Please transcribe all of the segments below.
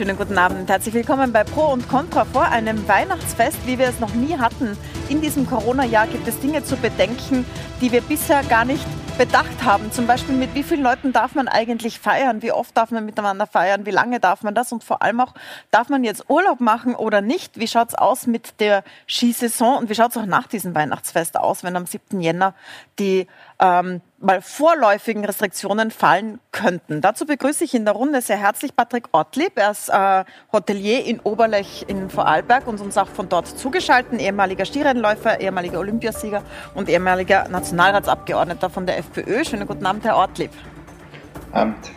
schönen guten Abend. Herzlich willkommen bei Pro und Contra vor einem Weihnachtsfest, wie wir es noch nie hatten. In diesem Corona-Jahr gibt es Dinge zu bedenken, die wir bisher gar nicht bedacht haben. Zum Beispiel, mit wie vielen Leuten darf man eigentlich feiern? Wie oft darf man miteinander feiern? Wie lange darf man das? Und vor allem auch, darf man jetzt Urlaub machen oder nicht? Wie schaut es aus mit der Skisaison? Und wie schaut es auch nach diesem Weihnachtsfest aus, wenn am 7. Jänner die ähm, mal vorläufigen Restriktionen fallen könnten. Dazu begrüße ich in der Runde sehr herzlich Patrick Ortlieb. Er ist äh, Hotelier in Oberlech in Vorarlberg und uns auch von dort zugeschaltet, ehemaliger Skirennläufer, ehemaliger Olympiasieger und ehemaliger Nationalratsabgeordneter von der FPÖ. Schönen guten Abend, Herr Ortlieb. Abend.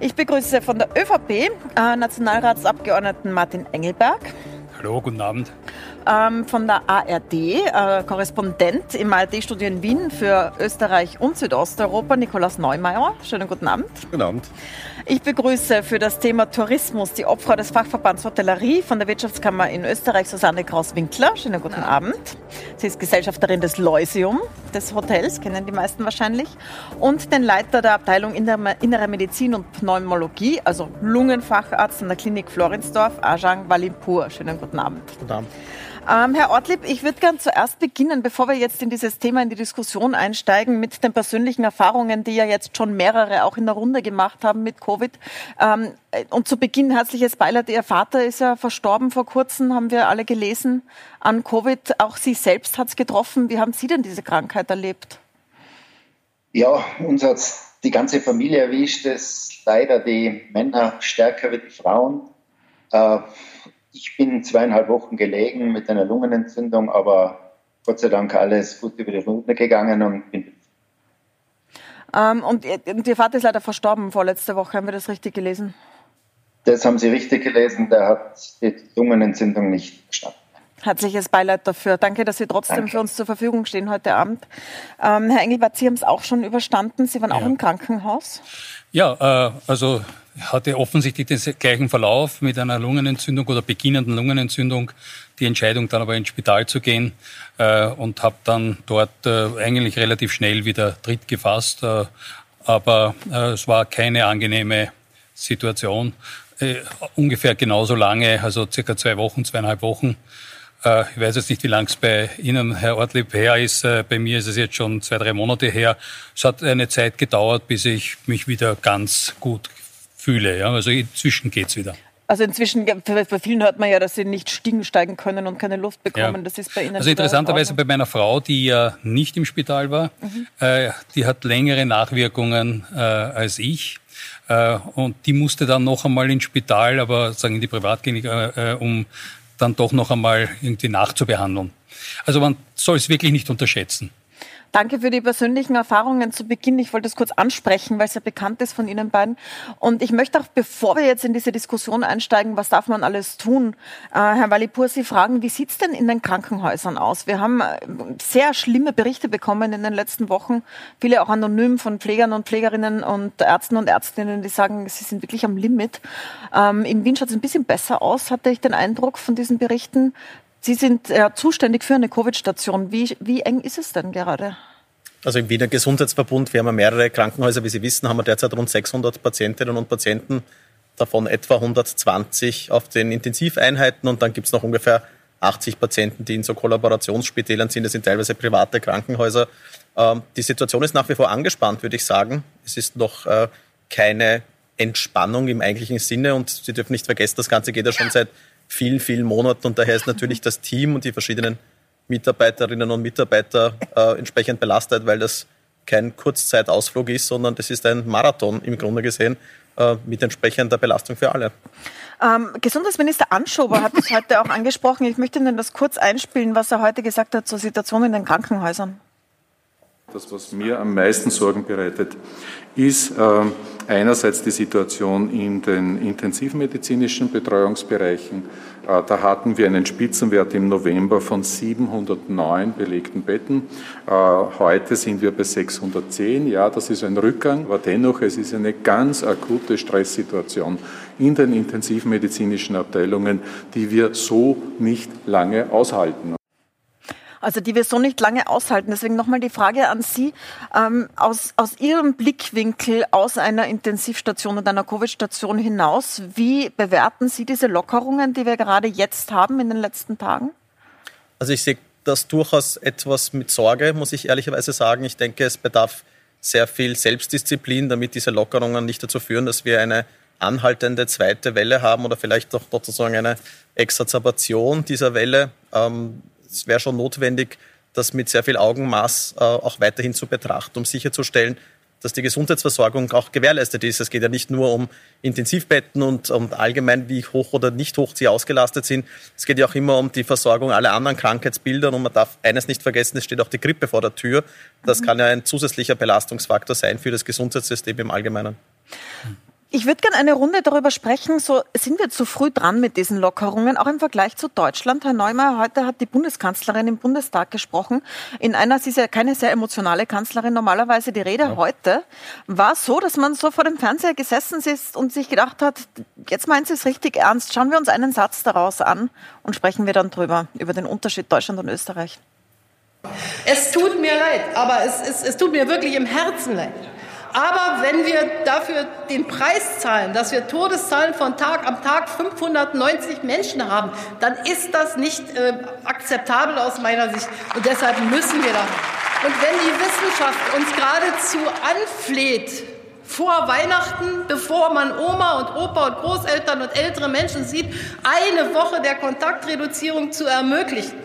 Ich begrüße von der ÖVP äh, Nationalratsabgeordneten Martin Engelberg. Hallo, guten Abend ähm, von der ARD, äh, Korrespondent im ARD-Studio in Wien für Österreich und Südosteuropa, Nikolaus Neumeier. Schönen guten Abend. Guten Abend. Ich begrüße für das Thema Tourismus die Obfrau des Fachverbands Hotellerie von der Wirtschaftskammer in Österreich, Susanne Kraus-Winkler. Schönen guten Abend. Sie ist Gesellschafterin des Leusium, des Hotels, kennen die meisten wahrscheinlich. Und den Leiter der Abteilung Innere Medizin und Pneumologie, also Lungenfacharzt an der Klinik Florinsdorf, Ajang Walimpur. Schönen guten Abend. Guten Abend. Ähm, Herr Ortlieb, ich würde gern zuerst beginnen, bevor wir jetzt in dieses Thema, in die Diskussion einsteigen, mit den persönlichen Erfahrungen, die ja jetzt schon mehrere auch in der Runde gemacht haben mit Covid. Ähm, und zu Beginn herzliches Beileid. Ihr Vater ist ja verstorben vor kurzem, haben wir alle gelesen, an Covid. Auch Sie selbst hat es getroffen. Wie haben Sie denn diese Krankheit erlebt? Ja, uns hat die ganze Familie erwischt. Es leider die Männer stärker wie die Frauen. Äh, ich bin zweieinhalb Wochen gelegen mit einer Lungenentzündung, aber Gott sei Dank alles gut über die Runde gegangen und bin ähm, und, und Ihr Vater ist leider verstorben vorletzte Woche, haben wir das richtig gelesen? Das haben Sie richtig gelesen, der hat die Lungenentzündung nicht verstanden. Herzliches Beileid dafür. Danke, dass Sie trotzdem Danke. für uns zur Verfügung stehen heute Abend. Ähm, Herr Engelbert, Sie haben es auch schon überstanden. Sie waren ja. auch im Krankenhaus. Ja, äh, also hatte offensichtlich den gleichen Verlauf mit einer Lungenentzündung oder beginnenden Lungenentzündung. Die Entscheidung dann aber ins Spital zu gehen äh, und habe dann dort äh, eigentlich relativ schnell wieder Tritt gefasst. Äh, aber äh, es war keine angenehme Situation. Äh, ungefähr genauso lange, also circa zwei Wochen, zweieinhalb Wochen. Äh, ich weiß jetzt nicht, wie lang es bei Ihnen, Herr Ortlieb, her ist. Bei mir ist es jetzt schon zwei, drei Monate her. Es hat eine Zeit gedauert, bis ich mich wieder ganz gut fühle. Ja? Also inzwischen geht es wieder. Also inzwischen, bei vielen hört man ja, dass sie nicht stiegen steigen können und keine Luft bekommen. Ja. Das ist bei Ihnen. Also interessanterweise bei meiner Frau, die ja nicht im Spital war, mhm. äh, die hat längere Nachwirkungen äh, als ich. Äh, und die musste dann noch einmal ins Spital, aber sagen in die Privatklinik, äh, äh, um dann doch noch einmal irgendwie nachzubehandeln. Also man soll es wirklich nicht unterschätzen. Danke für die persönlichen Erfahrungen zu Beginn. Ich wollte es kurz ansprechen, weil es ja bekannt ist von Ihnen beiden. Und ich möchte auch, bevor wir jetzt in diese Diskussion einsteigen, was darf man alles tun, äh, Herr Walipur, Sie fragen, wie sieht es denn in den Krankenhäusern aus? Wir haben äh, sehr schlimme Berichte bekommen in den letzten Wochen, viele auch anonym von Pflegern und Pflegerinnen und Ärzten und Ärztinnen, die sagen, sie sind wirklich am Limit. Ähm, in Wien schaut es ein bisschen besser aus, hatte ich den Eindruck von diesen Berichten. Sie sind ja zuständig für eine Covid-Station. Wie, wie eng ist es denn gerade? Also im Wiener Gesundheitsverbund, wir haben mehrere Krankenhäuser, wie Sie wissen, haben wir derzeit rund 600 Patientinnen und Patienten, davon etwa 120 auf den Intensiveinheiten und dann gibt es noch ungefähr 80 Patienten, die in so Kollaborationsspitälern sind. Das sind teilweise private Krankenhäuser. Ähm, die Situation ist nach wie vor angespannt, würde ich sagen. Es ist noch äh, keine Entspannung im eigentlichen Sinne und Sie dürfen nicht vergessen, das Ganze geht ja schon seit vielen, vielen Monaten und daher ist natürlich das Team und die verschiedenen Mitarbeiterinnen und Mitarbeiter äh, entsprechend belastet, weil das kein Kurzzeitausflug ist, sondern das ist ein Marathon im Grunde gesehen äh, mit entsprechender Belastung für alle. Ähm, Gesundheitsminister Anschober hat es heute auch angesprochen. Ich möchte Ihnen das kurz einspielen, was er heute gesagt hat zur Situation in den Krankenhäusern. Das, was mir am meisten Sorgen bereitet, ist äh, einerseits die Situation in den intensivmedizinischen Betreuungsbereichen. Äh, da hatten wir einen Spitzenwert im November von 709 belegten Betten. Äh, heute sind wir bei 610. Ja, das ist ein Rückgang, aber dennoch, es ist eine ganz akute Stresssituation in den intensivmedizinischen Abteilungen, die wir so nicht lange aushalten. Also die wir so nicht lange aushalten. Deswegen nochmal die Frage an Sie. Ähm, aus, aus Ihrem Blickwinkel aus einer Intensivstation und einer Covid-Station hinaus, wie bewerten Sie diese Lockerungen, die wir gerade jetzt haben in den letzten Tagen? Also ich sehe das durchaus etwas mit Sorge, muss ich ehrlicherweise sagen. Ich denke, es bedarf sehr viel Selbstdisziplin, damit diese Lockerungen nicht dazu führen, dass wir eine anhaltende zweite Welle haben oder vielleicht auch sozusagen eine Exacerbation dieser Welle. Ähm, es wäre schon notwendig, das mit sehr viel Augenmaß äh, auch weiterhin zu betrachten, um sicherzustellen, dass die Gesundheitsversorgung auch gewährleistet ist. Es geht ja nicht nur um Intensivbetten und um allgemein, wie hoch oder nicht hoch sie ausgelastet sind. Es geht ja auch immer um die Versorgung aller anderen Krankheitsbilder. Und man darf eines nicht vergessen, es steht auch die Grippe vor der Tür. Das mhm. kann ja ein zusätzlicher Belastungsfaktor sein für das Gesundheitssystem im Allgemeinen. Ich würde gerne eine Runde darüber sprechen. So sind wir zu früh dran mit diesen Lockerungen, auch im Vergleich zu Deutschland. Herr Neumeier, heute hat die Bundeskanzlerin im Bundestag gesprochen. In einer, sie ist ja keine sehr emotionale Kanzlerin, normalerweise die Rede ja. heute war so, dass man so vor dem Fernseher gesessen ist und sich gedacht hat, jetzt meint sie es richtig ernst. Schauen wir uns einen Satz daraus an und sprechen wir dann drüber, über den Unterschied Deutschland und Österreich. Es tut mir leid, aber es, es, es tut mir wirklich im Herzen leid aber wenn wir dafür den Preis zahlen, dass wir Todeszahlen von Tag am Tag 590 Menschen haben, dann ist das nicht äh, akzeptabel aus meiner Sicht. Und deshalb müssen wir da. Und wenn die Wissenschaft uns geradezu anfleht, vor Weihnachten, bevor man Oma und Opa und Großeltern und ältere Menschen sieht, eine Woche der Kontaktreduzierung zu ermöglichen,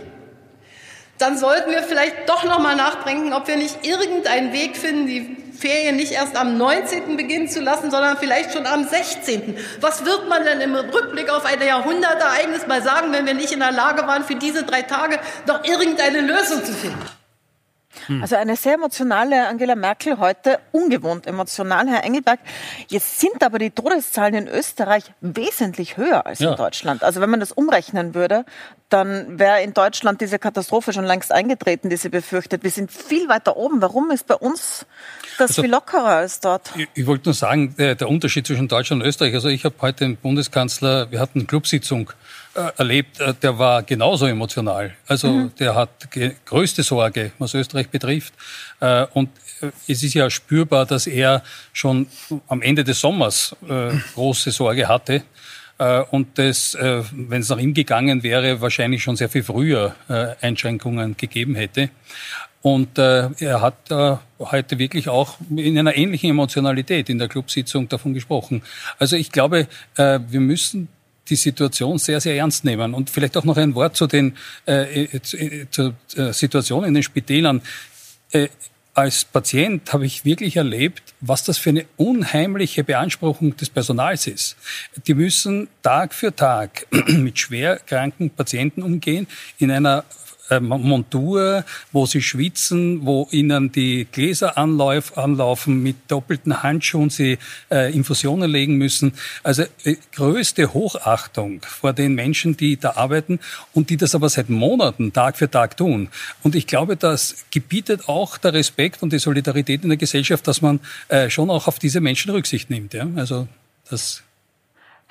dann sollten wir vielleicht doch noch mal nachdenken, ob wir nicht irgendeinen Weg finden, die Ferien nicht erst am 19. beginnen zu lassen, sondern vielleicht schon am 16. Was wird man denn im Rückblick auf ein Jahrhundertereignis mal sagen, wenn wir nicht in der Lage waren, für diese drei Tage noch irgendeine Lösung zu finden? Hm. Also eine sehr emotionale Angela Merkel heute, ungewohnt emotional, Herr Engelberg. Jetzt sind aber die Todeszahlen in Österreich wesentlich höher als ja. in Deutschland. Also wenn man das umrechnen würde, dann wäre in Deutschland diese Katastrophe schon längst eingetreten, die sie befürchtet. Wir sind viel weiter oben. Warum ist bei uns das also, viel lockerer als dort? Ich, ich wollte nur sagen, der, der, Unterschied zwischen Deutschland und Österreich. Also ich habe heute den Bundeskanzler, wir hatten eine Clubsitzung erlebt, äh, der war genauso emotional. Also mhm. der hat größte Sorge, was Österreich betrifft. Äh, und es ist ja spürbar, dass er schon am Ende des Sommers große Sorge hatte. Und das, wenn es nach ihm gegangen wäre, wahrscheinlich schon sehr viel früher Einschränkungen gegeben hätte. Und äh, er hat äh, heute wirklich auch in einer ähnlichen Emotionalität in der Clubsitzung davon gesprochen. Also ich glaube, äh, wir müssen die Situation sehr, sehr ernst nehmen. Und vielleicht auch noch ein Wort zu den äh, äh, äh zur äh, Situation in den Spitälern. Äh, als Patient habe ich wirklich erlebt, was das für eine unheimliche Beanspruchung des Personals ist. Die müssen Tag für Tag mit schwer kranken Patienten umgehen in einer äh, Montur, wo sie schwitzen, wo ihnen die Gläser anlauf, anlaufen mit doppelten Handschuhen, sie äh, Infusionen legen müssen. Also äh, größte Hochachtung vor den Menschen, die da arbeiten und die das aber seit Monaten Tag für Tag tun. Und ich glaube, das gebietet auch der Respekt und die Solidarität in der Gesellschaft, dass man äh, schon auch auf diese Menschen Rücksicht nimmt. Ja? Also das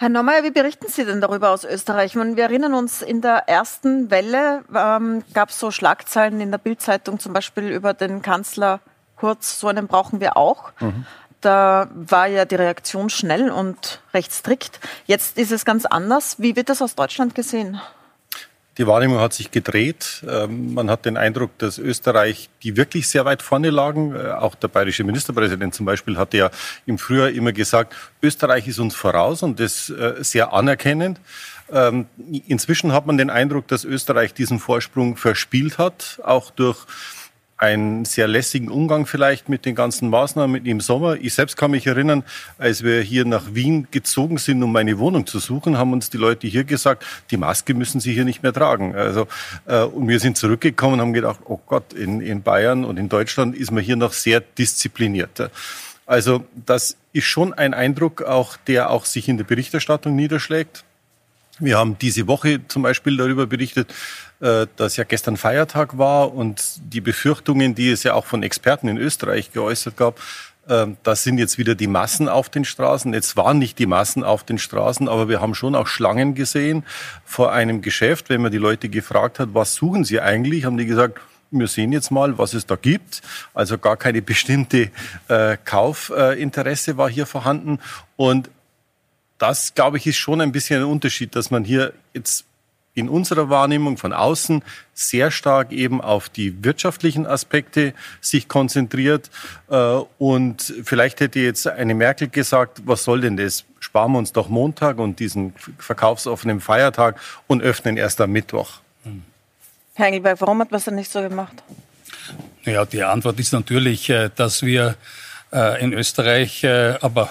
Herr Neumeier, wie berichten Sie denn darüber aus Österreich? Meine, wir erinnern uns, in der ersten Welle ähm, gab es so Schlagzeilen in der Bildzeitung zum Beispiel über den Kanzler Kurz, so einen brauchen wir auch. Mhm. Da war ja die Reaktion schnell und recht strikt. Jetzt ist es ganz anders. Wie wird das aus Deutschland gesehen? Die Wahrnehmung hat sich gedreht. Ähm, man hat den Eindruck, dass Österreich, die wirklich sehr weit vorne lagen, äh, auch der bayerische Ministerpräsident zum Beispiel hatte ja im Frühjahr immer gesagt, Österreich ist uns voraus und das äh, sehr anerkennend. Ähm, inzwischen hat man den Eindruck, dass Österreich diesen Vorsprung verspielt hat, auch durch einen sehr lässigen Umgang vielleicht mit den ganzen Maßnahmen im Sommer. Ich selbst kann mich erinnern, als wir hier nach Wien gezogen sind, um eine Wohnung zu suchen, haben uns die Leute hier gesagt, die Maske müssen Sie hier nicht mehr tragen. Also, äh, und wir sind zurückgekommen und haben gedacht, oh Gott, in, in Bayern und in Deutschland ist man hier noch sehr diszipliniert. Also das ist schon ein Eindruck, auch der auch sich in der Berichterstattung niederschlägt. Wir haben diese Woche zum Beispiel darüber berichtet, äh, dass ja gestern Feiertag war und die Befürchtungen, die es ja auch von Experten in Österreich geäußert gab, ähm, da sind jetzt wieder die Massen auf den Straßen. Jetzt waren nicht die Massen auf den Straßen, aber wir haben schon auch Schlangen gesehen vor einem Geschäft. Wenn man die Leute gefragt hat, was suchen sie eigentlich, haben die gesagt, wir sehen jetzt mal, was es da gibt. Also gar keine bestimmte äh, Kaufinteresse äh, war hier vorhanden. Und das, glaube ich, ist schon ein bisschen ein Unterschied, dass man hier jetzt in unserer Wahrnehmung von außen sehr stark eben auf die wirtschaftlichen Aspekte sich konzentriert. Äh, und vielleicht hätte jetzt eine Merkel gesagt, was soll denn das? Sparen wir uns doch Montag und diesen verkaufsoffenen Feiertag und öffnen erst am Mittwoch. Herr Engelberg, warum hat man es denn nicht so gemacht? Ja, die Antwort ist natürlich, äh, dass wir äh, in Österreich, aber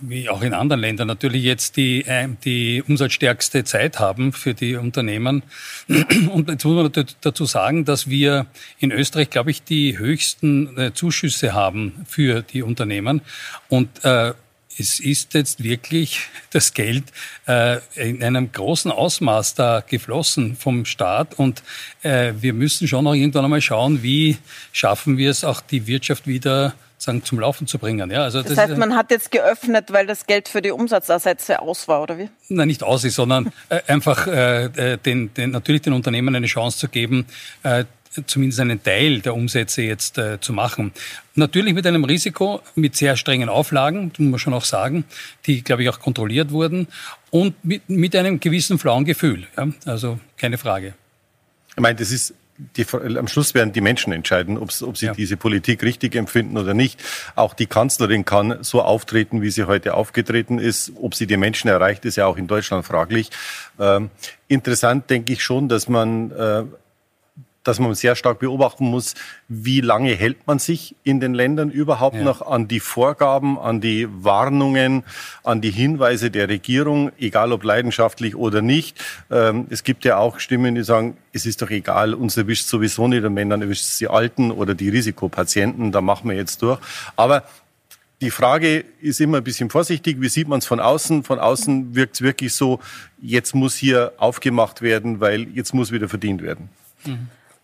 wie auch in anderen Ländern natürlich jetzt die, äh, die umsatzstärkste Zeit haben für die Unternehmen. Und jetzt muss man dazu sagen, dass wir in Österreich, glaube ich, die höchsten äh, Zuschüsse haben für die Unternehmen. Und äh, es ist jetzt wirklich das Geld äh, in einem großen Ausmaß da geflossen vom Staat und äh, wir müssen schon noch irgendwann einmal schauen, wie schaffen wir es auch die Wirtschaft wieder sagen, zum Laufen zu bringen. Ja, also das, das heißt, man hat jetzt geöffnet, weil das Geld für die Umsatzersätze aus war, oder wie? Nein, nicht aus ist, sondern äh, einfach äh, äh, den, den, natürlich den Unternehmen eine Chance zu geben, äh, zumindest einen Teil der Umsätze jetzt äh, zu machen. Natürlich mit einem Risiko, mit sehr strengen Auflagen, muss man schon auch sagen, die, glaube ich, auch kontrolliert wurden und mit, mit einem gewissen flauen Gefühl. Ja? Also keine Frage. Ich meine, das ist die, am Schluss werden die Menschen entscheiden, ob, ob sie ja. diese Politik richtig empfinden oder nicht. Auch die Kanzlerin kann so auftreten, wie sie heute aufgetreten ist. Ob sie die Menschen erreicht, ist ja auch in Deutschland fraglich. Ähm, interessant denke ich schon, dass man äh, dass man sehr stark beobachten muss, wie lange hält man sich in den Ländern überhaupt ja. noch an die Vorgaben, an die Warnungen, an die Hinweise der Regierung, egal ob leidenschaftlich oder nicht. Ähm, es gibt ja auch Stimmen, die sagen, es ist doch egal, uns erwischt sowieso nicht, den Männern erwischt es die Alten oder die Risikopatienten, da machen wir jetzt durch. Aber die Frage ist immer ein bisschen vorsichtig. Wie sieht man es von außen? Von außen wirkt es wirklich so, jetzt muss hier aufgemacht werden, weil jetzt muss wieder verdient werden. Mhm.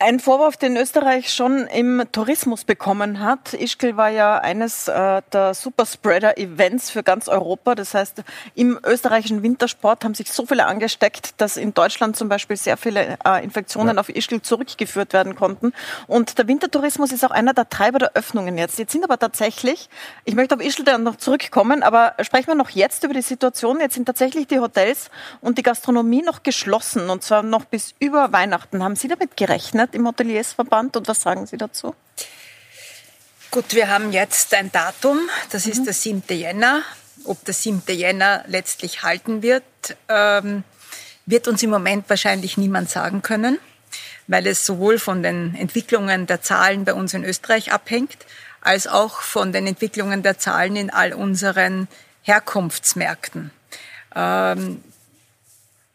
Ein Vorwurf, den Österreich schon im Tourismus bekommen hat. Ischgl war ja eines äh, der Superspreader-Events für ganz Europa. Das heißt, im österreichischen Wintersport haben sich so viele angesteckt, dass in Deutschland zum Beispiel sehr viele äh, Infektionen ja. auf Ischgl zurückgeführt werden konnten. Und der Wintertourismus ist auch einer der Treiber der Öffnungen jetzt. Jetzt sind aber tatsächlich, ich möchte auf Ischgl dann noch zurückkommen, aber sprechen wir noch jetzt über die Situation. Jetzt sind tatsächlich die Hotels und die Gastronomie noch geschlossen und zwar noch bis über Weihnachten. Haben Sie damit gerechnet? Gerechnet im Hoteliersverband und was sagen Sie dazu? Gut, wir haben jetzt ein Datum, das mhm. ist der 7. Jänner. Ob der 7. Jänner letztlich halten wird, ähm, wird uns im Moment wahrscheinlich niemand sagen können, weil es sowohl von den Entwicklungen der Zahlen bei uns in Österreich abhängt, als auch von den Entwicklungen der Zahlen in all unseren Herkunftsmärkten. Ähm,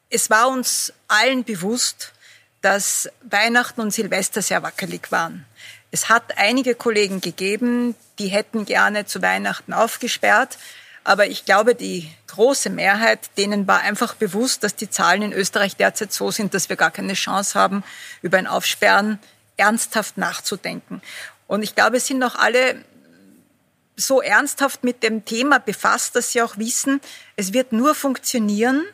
es war uns allen bewusst, dass Weihnachten und Silvester sehr wackelig waren. Es hat einige Kollegen gegeben, die hätten gerne zu Weihnachten aufgesperrt. Aber ich glaube, die große Mehrheit, denen war einfach bewusst, dass die Zahlen in Österreich derzeit so sind, dass wir gar keine Chance haben, über ein Aufsperren ernsthaft nachzudenken. Und ich glaube, es sind auch alle so ernsthaft mit dem Thema befasst, dass sie auch wissen, es wird nur funktionieren,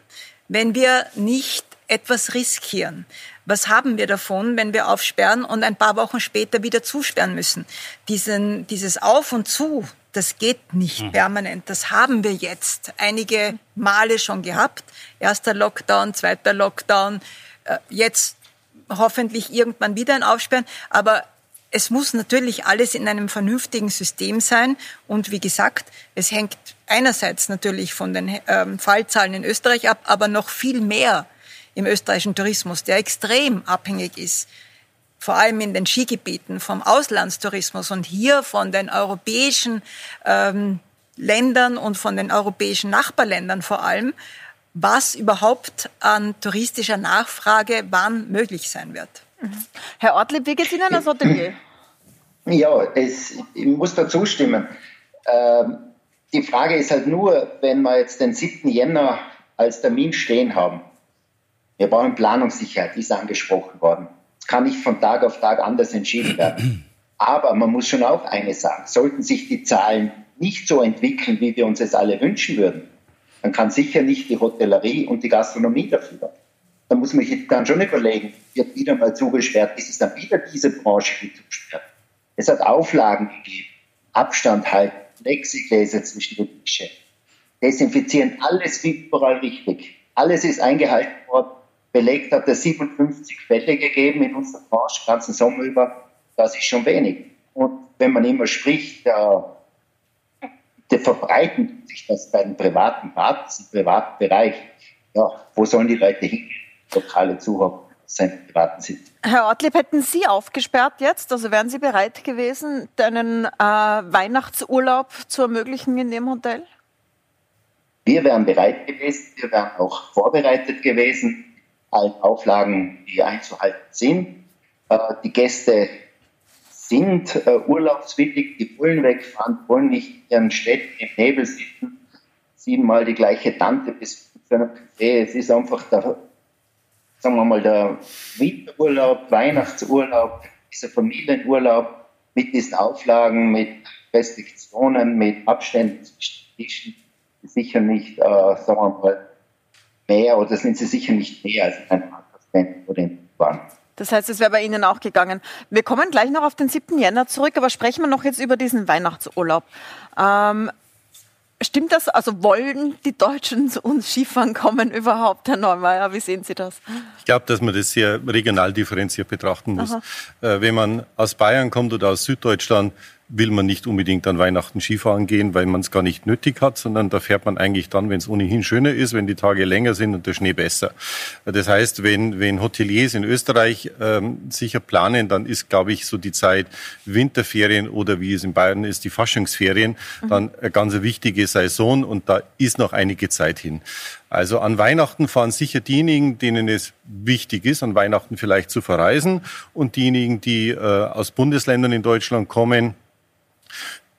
wenn wir nicht etwas riskieren. Was haben wir davon, wenn wir aufsperren und ein paar Wochen später wieder zusperren müssen? Diesen, dieses Auf und Zu, das geht nicht mhm. permanent. Das haben wir jetzt einige Male schon gehabt. Erster Lockdown, zweiter Lockdown, äh, jetzt hoffentlich irgendwann wieder ein Aufsperren. Aber es muss natürlich alles in einem vernünftigen System sein. Und wie gesagt, es hängt einerseits natürlich von den ähm, Fallzahlen in Österreich ab, aber noch viel mehr im österreichischen Tourismus, der extrem abhängig ist, vor allem in den Skigebieten vom Auslandstourismus und hier von den europäischen ähm, Ländern und von den europäischen Nachbarländern vor allem, was überhaupt an touristischer Nachfrage wann möglich sein wird. Mhm. Herr Ortlieb, wie geht es Ihnen als Hotelier? Ja, es, ich muss dazu stimmen. Ähm, die Frage ist halt nur, wenn wir jetzt den 7. Jänner als Termin stehen haben, wir brauchen Planungssicherheit, ist angesprochen worden. Es kann nicht von Tag auf Tag anders entschieden werden. Aber man muss schon auch eines sagen, sollten sich die Zahlen nicht so entwickeln, wie wir uns es alle wünschen würden, dann kann sicher nicht die Hotellerie und die Gastronomie dafür. Da muss man sich dann schon überlegen, wird wieder mal zugesperrt, ist es dann wieder diese Branche, die zugesperrt. Es hat Auflagen gegeben, Abstand halten, Plexigläser zwischen den Tischen, desinfizieren, alles überall richtig. Alles ist eingehalten worden. Belegt hat es 57 Fälle gegeben in unserer Branche, ganzen Sommer über. Das ist schon wenig. Und wenn man immer spricht, der, der verbreiten sich das bei den privaten Partnern, im privaten Bereich. Ja, wo sollen die Leute hingehen? Lokale Zuhörer seinen privaten Sitz. Herr Ortlieb, hätten Sie aufgesperrt jetzt? Also wären Sie bereit gewesen, einen äh, Weihnachtsurlaub zu ermöglichen in dem Hotel? Wir wären bereit gewesen, wir wären auch vorbereitet gewesen, allen Auflagen, die einzuhalten sind. Äh, die Gäste sind äh, urlaubswillig, die wollen wegfahren, wollen nicht in ihren Städten im Nebel sitzen, siebenmal die gleiche Tante bis zu einem Café. Es ist einfach der, sagen wir mal, der Winterurlaub, Weihnachtsurlaub, dieser Familienurlaub mit diesen Auflagen, mit Restriktionen, mit Abständen zwischen Tischen sicher nicht, äh, sagen wir mal, mehr oder sind sie sicher nicht mehr als ein Prozent oder in waren. Das heißt, es wäre bei Ihnen auch gegangen. Wir kommen gleich noch auf den 7. Jänner zurück, aber sprechen wir noch jetzt über diesen Weihnachtsurlaub. Ähm, stimmt das? Also wollen die Deutschen zu uns Skifahren kommen überhaupt, Herr Neumeier? Wie sehen Sie das? Ich glaube, dass man das sehr regional differenziert betrachten muss. Äh, wenn man aus Bayern kommt oder aus Süddeutschland, will man nicht unbedingt an Weihnachten Skifahren gehen, weil man es gar nicht nötig hat, sondern da fährt man eigentlich dann, wenn es ohnehin schöner ist, wenn die Tage länger sind und der Schnee besser. Das heißt, wenn, wenn Hoteliers in Österreich ähm, sicher planen, dann ist, glaube ich, so die Zeit Winterferien oder wie es in Bayern ist, die Faschingsferien, mhm. dann eine ganz wichtige Saison und da ist noch einige Zeit hin. Also an Weihnachten fahren sicher diejenigen, denen es wichtig ist, an Weihnachten vielleicht zu verreisen und diejenigen, die äh, aus Bundesländern in Deutschland kommen,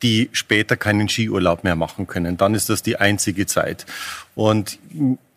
die später keinen Skiurlaub mehr machen können. Dann ist das die einzige Zeit. Und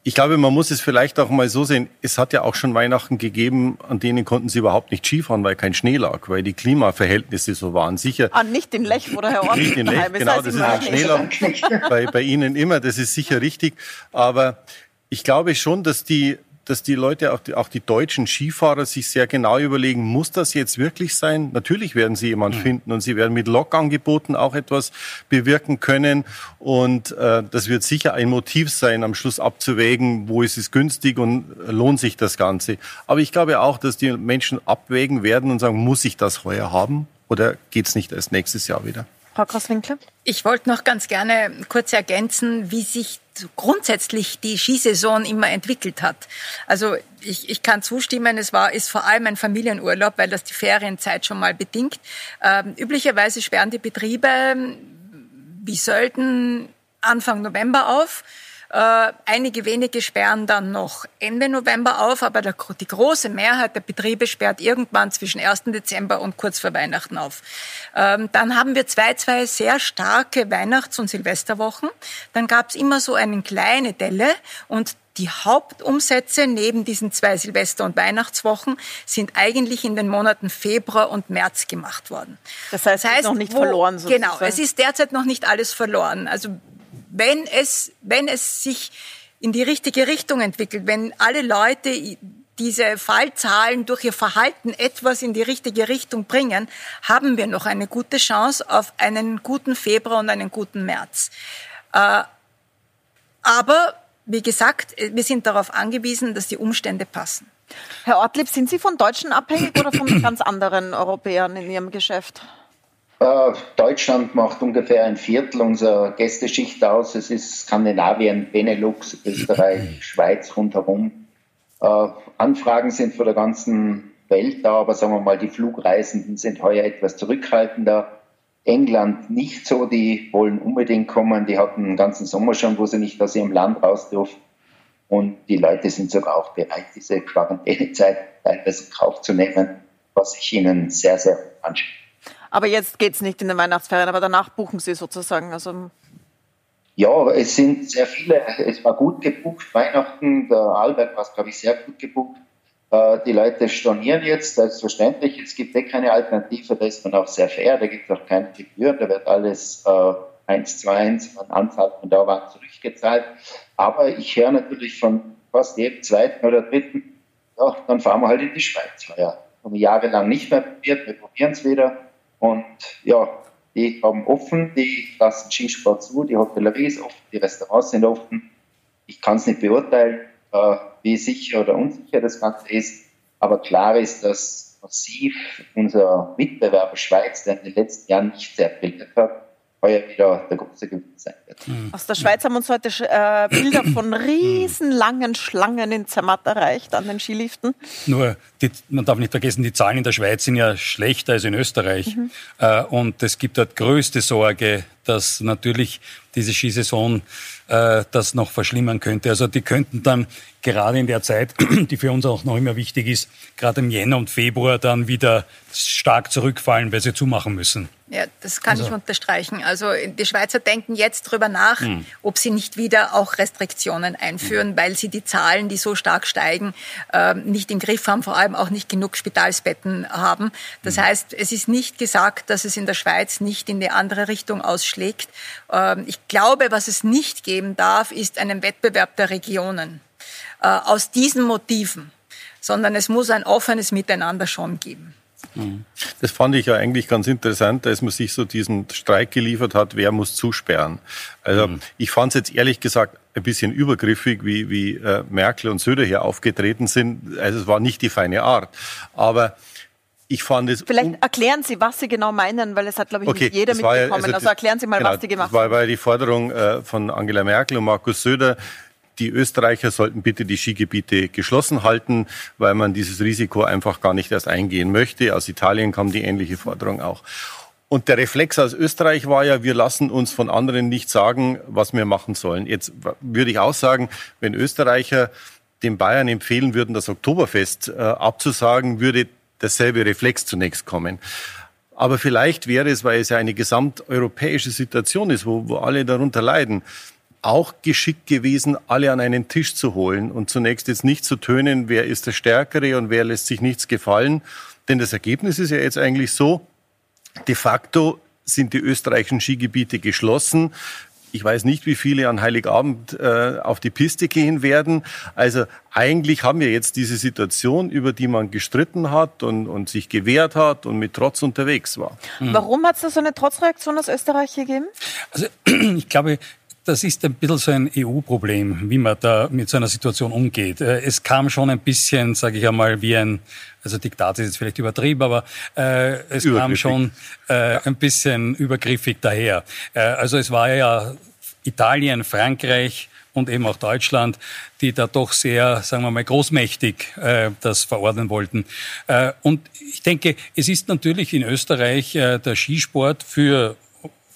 ich glaube, man muss es vielleicht auch mal so sehen, es hat ja auch schon Weihnachten gegeben, an denen konnten sie überhaupt nicht Skifahren, weil kein Schnee lag, weil die Klimaverhältnisse so waren. Sicher. Ah, nicht in Lech, wo der Herr Ort Nicht in Lech, genau, das ist ein Schneelag. Bei, bei Ihnen immer, das ist sicher richtig. Aber ich glaube schon, dass die dass die Leute, auch die, auch die deutschen Skifahrer, sich sehr genau überlegen, muss das jetzt wirklich sein? Natürlich werden sie jemanden mhm. finden und sie werden mit Log-Angeboten auch etwas bewirken können. Und äh, das wird sicher ein Motiv sein, am Schluss abzuwägen, wo ist es günstig und lohnt sich das Ganze. Aber ich glaube auch, dass die Menschen abwägen werden und sagen, muss ich das heuer haben oder geht's nicht erst nächstes Jahr wieder? Frau Grosswinkler? Ich wollte noch ganz gerne kurz ergänzen, wie sich grundsätzlich die Skisaison immer entwickelt hat. Also ich, ich kann zustimmen, es war ist vor allem ein Familienurlaub, weil das die Ferienzeit schon mal bedingt. Ähm, üblicherweise sperren die Betriebe wie Sölden Anfang November auf. Äh, einige wenige sperren dann noch Ende November auf, aber der, die große Mehrheit der Betriebe sperrt irgendwann zwischen 1. Dezember und kurz vor Weihnachten auf. Ähm, dann haben wir zwei, zwei sehr starke Weihnachts- und Silvesterwochen. Dann gab es immer so eine kleine Delle und die Hauptumsätze neben diesen zwei Silvester- und Weihnachtswochen sind eigentlich in den Monaten Februar und März gemacht worden. Das heißt, das heißt noch nicht wo, verloren. Sozusagen. Genau, es ist derzeit noch nicht alles verloren. Also wenn es, wenn es sich in die richtige Richtung entwickelt, wenn alle Leute diese Fallzahlen durch ihr Verhalten etwas in die richtige Richtung bringen, haben wir noch eine gute Chance auf einen guten Februar und einen guten März. Äh, aber wie gesagt, wir sind darauf angewiesen, dass die Umstände passen. Herr Ortlieb, sind Sie von Deutschen abhängig oder von ganz anderen Europäern in Ihrem Geschäft? Äh, Deutschland macht ungefähr ein Viertel unserer Gästeschicht aus. Es ist Skandinavien, Benelux, Österreich, Schweiz rundherum. Äh, Anfragen sind von der ganzen Welt da, aber sagen wir mal, die Flugreisenden sind heuer etwas zurückhaltender. England nicht so, die wollen unbedingt kommen. Die hatten den ganzen Sommer schon, wo sie nicht aus ihrem Land raus durften. Und die Leute sind sogar auch bereit, diese Quarantänezeit teilweise in Kauf zu nehmen, was ich ihnen sehr, sehr anschaue. Aber jetzt geht es nicht in den Weihnachtsferien, aber danach buchen Sie sozusagen. Also ja, es sind sehr viele. Es war gut gebucht. Weihnachten, der Albert war glaube ich, sehr gut gebucht. Äh, die Leute stornieren jetzt, selbstverständlich. Es gibt eh keine Alternative, da ist man auch sehr fair, da gibt es auch keine Gebühren, da wird alles äh, eins zu eins an Anzahl von Dauerwagen zurückgezahlt. Aber ich höre natürlich von fast jedem zweiten oder dritten, ja, dann fahren wir halt in die Schweiz. Ja, haben wir jahrelang nicht mehr probiert, wir probieren es wieder. Und ja, die haben offen, die lassen Skisport zu, die Hotellerie ist offen, die Restaurants sind offen. Ich kann es nicht beurteilen, äh, wie sicher oder unsicher das Ganze ist. Aber klar ist, dass massiv unser Mitbewerber Schweiz, der in den letzten Jahren nicht sehr brilliert hat, heuer wieder der große Gewinn sein wird. Mhm. Aus der Schweiz haben uns heute äh, Bilder von riesenlangen Schlangen in Zermatt erreicht an den Skiliften. Nur, die, man darf nicht vergessen, die Zahlen in der Schweiz sind ja schlechter als in Österreich. Mhm. Äh, und es gibt dort größte Sorge, dass natürlich diese Skisaison äh, das noch verschlimmern könnte. Also die könnten dann gerade in der Zeit, die für uns auch noch immer wichtig ist, gerade im Jänner und Februar dann wieder stark zurückfallen, weil sie zumachen müssen. Ja, das kann also. ich unterstreichen. Also die Schweizer denken jetzt darüber nach, mhm. ob sie nicht wieder auch Restriktionen einführen, mhm. weil sie die Zahlen, die so stark steigen, äh, nicht im Griff haben, vor allem auch nicht genug Spitalsbetten haben. Das mhm. heißt, es ist nicht gesagt, dass es in der Schweiz nicht in die andere Richtung ausschlägt. Ähm, ich glaube, was es nicht geben darf, ist einen Wettbewerb der Regionen äh, aus diesen Motiven, sondern es muss ein offenes Miteinander schon geben. Mhm. Das fand ich ja eigentlich ganz interessant, als man sich so diesen Streik geliefert hat, wer muss zusperren. Also mhm. ich fand es jetzt ehrlich gesagt ein bisschen übergriffig, wie, wie äh, Merkel und Söder hier aufgetreten sind. Also es war nicht die feine Art. Aber ich fand es. Vielleicht erklären Sie, was Sie genau meinen, weil es hat, glaube ich, okay, nicht jeder mitbekommen. Ja, also, also, erklären Sie mal, genau, was Sie gemacht haben. Das war die Forderung äh, von Angela Merkel und Markus Söder, die Österreicher sollten bitte die Skigebiete geschlossen halten, weil man dieses Risiko einfach gar nicht erst eingehen möchte. Aus Italien kam die ähnliche Forderung auch. Und der Reflex aus Österreich war ja, wir lassen uns von anderen nicht sagen, was wir machen sollen. Jetzt würde ich auch sagen, wenn Österreicher den Bayern empfehlen würden, das Oktoberfest äh, abzusagen, würde derselbe Reflex zunächst kommen. Aber vielleicht wäre es, weil es ja eine gesamteuropäische Situation ist, wo, wo alle darunter leiden, auch geschickt gewesen, alle an einen Tisch zu holen und zunächst jetzt nicht zu tönen, wer ist der Stärkere und wer lässt sich nichts gefallen. Denn das Ergebnis ist ja jetzt eigentlich so, de facto sind die österreichischen Skigebiete geschlossen. Ich weiß nicht, wie viele an Heiligabend äh, auf die Piste gehen werden. Also eigentlich haben wir jetzt diese Situation, über die man gestritten hat und, und sich gewehrt hat und mit Trotz unterwegs war. Warum hat es da so eine Trotzreaktion aus Österreich gegeben? Also ich glaube, das ist ein bisschen so ein EU-Problem, wie man da mit so einer Situation umgeht. Äh, es kam schon ein bisschen, sage ich einmal, wie ein, also Diktat ist jetzt vielleicht übertrieben, aber äh, es kam schon äh, ein bisschen übergriffig daher. Äh, also es war ja Italien, Frankreich, und eben auch Deutschland, die da doch sehr, sagen wir mal, großmächtig äh, das verordnen wollten. Äh, und ich denke, es ist natürlich in Österreich äh, der Skisport für